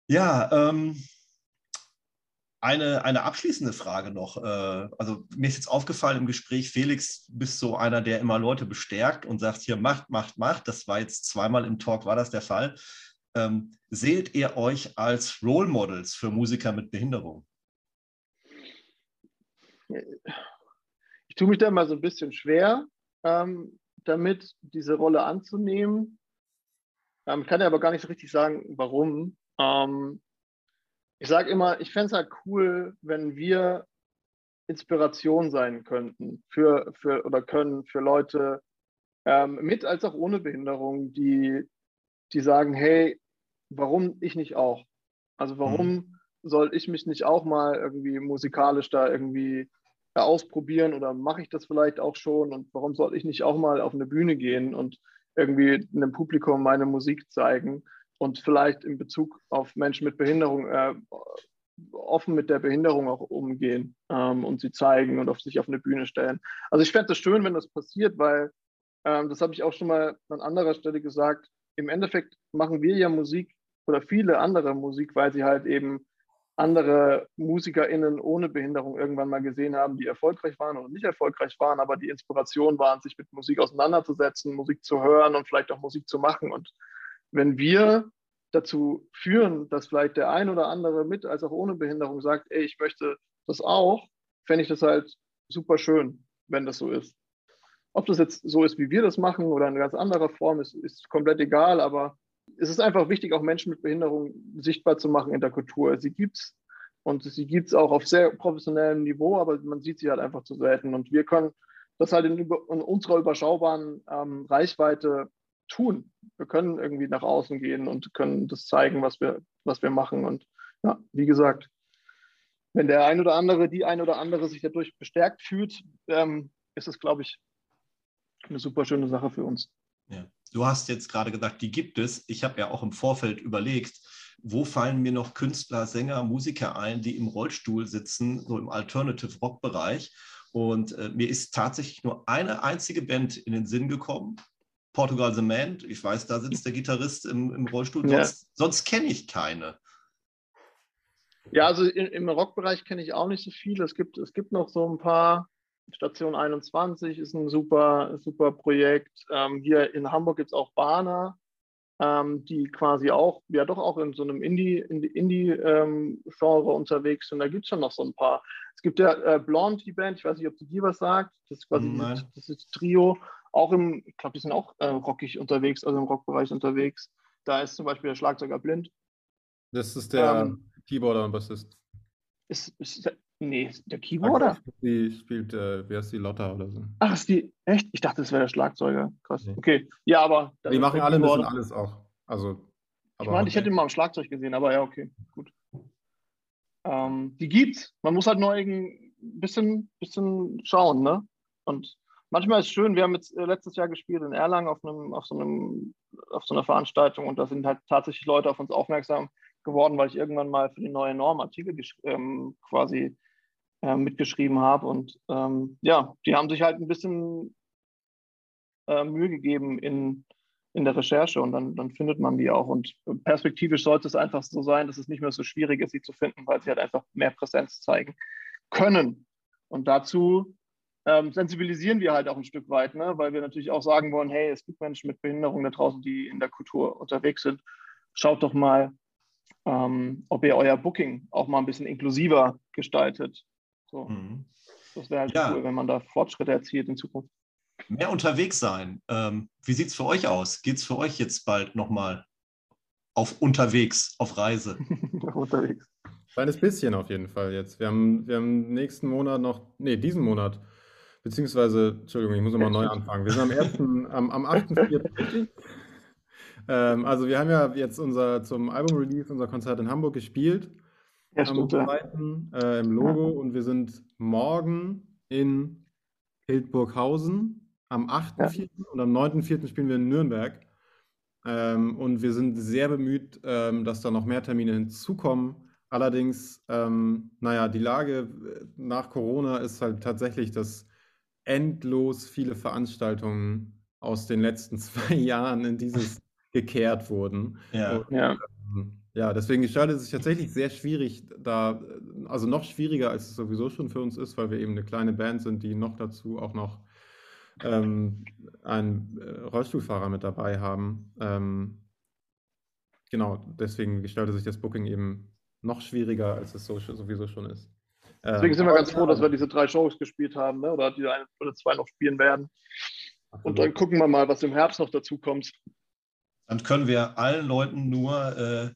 Ja, ähm, eine, eine abschließende Frage noch. Äh, also mir ist jetzt aufgefallen im Gespräch, Felix, bist so einer, der immer Leute bestärkt und sagt, hier macht, macht, macht. Das war jetzt zweimal im Talk, war das der Fall. Ähm, seht ihr euch als Role Models für Musiker mit Behinderung? Tue mich da immer so ein bisschen schwer, ähm, damit diese Rolle anzunehmen. Ähm, kann ja aber gar nicht so richtig sagen, warum. Ähm, ich sage immer, ich fände es halt cool, wenn wir Inspiration sein könnten für, für oder können für Leute ähm, mit als auch ohne Behinderung, die, die sagen, hey, warum ich nicht auch? Also warum mhm. soll ich mich nicht auch mal irgendwie musikalisch da irgendwie ausprobieren oder mache ich das vielleicht auch schon und warum soll ich nicht auch mal auf eine Bühne gehen und irgendwie einem Publikum meine Musik zeigen und vielleicht in Bezug auf Menschen mit Behinderung äh, offen mit der Behinderung auch umgehen ähm, und sie zeigen und auf sich auf eine Bühne stellen. Also ich fände es schön, wenn das passiert, weil ähm, das habe ich auch schon mal an anderer Stelle gesagt. Im Endeffekt machen wir ja Musik oder viele andere Musik, weil sie halt eben andere MusikerInnen ohne Behinderung irgendwann mal gesehen haben, die erfolgreich waren oder nicht erfolgreich waren, aber die Inspiration waren, sich mit Musik auseinanderzusetzen, Musik zu hören und vielleicht auch Musik zu machen. Und wenn wir dazu führen, dass vielleicht der ein oder andere mit als auch ohne Behinderung sagt, ey, ich möchte das auch, fände ich das halt super schön, wenn das so ist. Ob das jetzt so ist, wie wir das machen oder in ganz anderer Form, ist, ist komplett egal, aber es ist einfach wichtig, auch Menschen mit Behinderung sichtbar zu machen in der Kultur. Sie gibt es und sie gibt es auch auf sehr professionellem Niveau, aber man sieht sie halt einfach zu selten. Und wir können das halt in, in unserer überschaubaren ähm, Reichweite tun. Wir können irgendwie nach außen gehen und können das zeigen, was wir, was wir machen. Und ja, wie gesagt, wenn der ein oder andere, die ein oder andere sich dadurch bestärkt fühlt, ähm, ist es, glaube ich, eine super schöne Sache für uns. Ja. Du hast jetzt gerade gesagt, die gibt es. Ich habe ja auch im Vorfeld überlegt, wo fallen mir noch Künstler, Sänger, Musiker ein, die im Rollstuhl sitzen, so im Alternative Rock Bereich. Und äh, mir ist tatsächlich nur eine einzige Band in den Sinn gekommen. Portugal The Man. Ich weiß, da sitzt der Gitarrist im, im Rollstuhl. Ja. Sonst, sonst kenne ich keine. Ja, also in, im Rockbereich kenne ich auch nicht so viel. Es gibt, es gibt noch so ein paar Station 21 ist ein super, super Projekt. Ähm, hier in Hamburg gibt es auch Bana, ähm, die quasi auch, ja doch auch in so einem Indie-Genre Indie, ähm, unterwegs sind. Da gibt es schon noch so ein paar. Es gibt ja äh, Blonde, die Band, ich weiß nicht, ob die dir was sagt. Das ist quasi das, das ist Trio. Auch im, ich glaube, die sind auch äh, rockig unterwegs, also im Rockbereich unterwegs. Da ist zum Beispiel der Schlagzeuger blind. Das ist der ähm, Keyboarder und Bassist. Ist, ist, nee, der Keyboarder? Die spielt, äh, wie heißt die, Lotta oder so. Ach, ist die, echt? Ich dachte, das wäre der Schlagzeuger. Krass. Nee. Okay, ja, aber. Die machen alle ein bisschen alles auch. Also, ich meine, ich hätte ihn mal am Schlagzeug gesehen, aber ja, okay, gut. Ähm, die gibt's. Man muss halt nur ein bisschen, bisschen schauen, ne? Und manchmal ist es schön, wir haben jetzt äh, letztes Jahr gespielt in Erlangen auf, einem, auf, so einem, auf so einer Veranstaltung und da sind halt tatsächlich Leute auf uns aufmerksam geworden, weil ich irgendwann mal für die neue Norm Artikel ähm, quasi äh, mitgeschrieben habe. Und ähm, ja, die haben sich halt ein bisschen äh, Mühe gegeben in, in der Recherche und dann, dann findet man die auch. Und perspektivisch sollte es einfach so sein, dass es nicht mehr so schwierig ist, sie zu finden, weil sie halt einfach mehr Präsenz zeigen können. Und dazu ähm, sensibilisieren wir halt auch ein Stück weit, ne? weil wir natürlich auch sagen wollen, hey, es gibt Menschen mit Behinderung da draußen, die in der Kultur unterwegs sind. Schaut doch mal, ähm, ob ihr euer Booking auch mal ein bisschen inklusiver gestaltet. So. Mhm. Das wäre halt ja. cool, wenn man da Fortschritte erzielt in Zukunft. Mehr unterwegs sein. Ähm, wie sieht es für euch aus? Geht es für euch jetzt bald nochmal auf unterwegs, auf Reise? [laughs] unterwegs. Kleines bisschen auf jeden Fall jetzt. Wir haben, wir haben nächsten Monat noch, nee, diesen Monat beziehungsweise, Entschuldigung, ich muss nochmal neu anfangen. Wir sind am 1., [laughs] am, am 8.4. ähm, also wir haben ja jetzt unser zum Album-Release unser Konzert in Hamburg gespielt. Ja, stimmt, am 2. Äh, im Logo und wir sind morgen in Hildburghausen am 8.4. Ja. und am 9.4. spielen wir in Nürnberg. Ähm, und wir sind sehr bemüht, ähm, dass da noch mehr Termine hinzukommen. Allerdings, ähm, naja, die Lage äh, nach Corona ist halt tatsächlich, dass endlos viele Veranstaltungen aus den letzten [laughs] zwei Jahren in dieses gekehrt wurden. Ja. Und, ja. Ähm, ja, deswegen gestaltet es sich tatsächlich sehr schwierig, da, also noch schwieriger, als es sowieso schon für uns ist, weil wir eben eine kleine Band sind, die noch dazu auch noch ähm, einen äh, Rollstuhlfahrer mit dabei haben. Ähm, genau, deswegen gestaltet sich das Booking eben noch schwieriger, als es so, sowieso schon ist. Deswegen sind wir ganz froh, dass wir diese drei Shows gespielt haben, ne? oder die eine oder zwei noch spielen werden. Und dann gucken wir mal, was im Herbst noch dazu kommt. Dann können wir allen Leuten nur äh,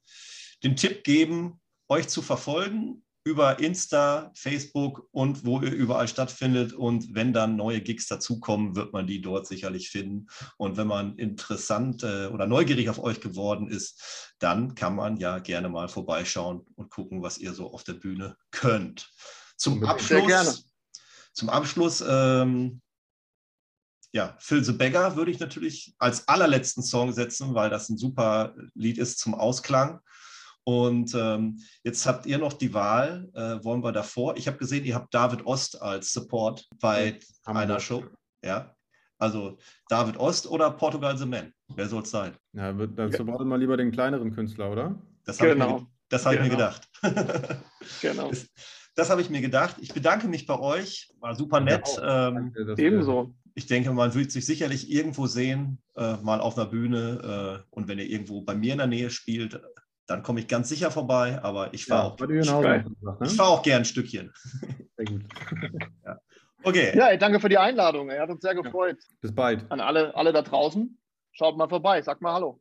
den Tipp geben, euch zu verfolgen über Insta, Facebook und wo ihr überall stattfindet. Und wenn dann neue Gigs dazukommen, wird man die dort sicherlich finden. Und wenn man interessant äh, oder neugierig auf euch geworden ist, dann kann man ja gerne mal vorbeischauen und gucken, was ihr so auf der Bühne könnt. Zum Abschluss, Zum Abschluss ähm, ja, Phil the Beggar würde ich natürlich als allerletzten Song setzen, weil das ein super Lied ist zum Ausklang. Und ähm, jetzt habt ihr noch die Wahl, äh, wollen wir davor? Ich habe gesehen, ihr habt David Ost als Support bei ja, einer Show. Ja, also David Ost oder Portugal the Man? Wer soll es sein? Ja, dann ja. supportet mal lieber den kleineren Künstler, oder? Das habe genau. ich, mir, hab genau. ich mir gedacht. [laughs] [laughs] genau. Das, das habe ich mir gedacht. Ich bedanke mich bei euch. War super nett. Ja, ähm, Ebenso. Ich denke, man wird sich sicherlich irgendwo sehen, äh, mal auf einer Bühne. Äh, und wenn ihr irgendwo bei mir in der Nähe spielt, dann komme ich ganz sicher vorbei, aber ich fahre ja, auch, ne? fahr auch gern ein Stückchen. Sehr gut. [laughs] ja. Okay. Ja, danke für die Einladung. Er hat uns sehr gefreut. Bis bald. An alle, alle da draußen. Schaut mal vorbei, sagt mal Hallo.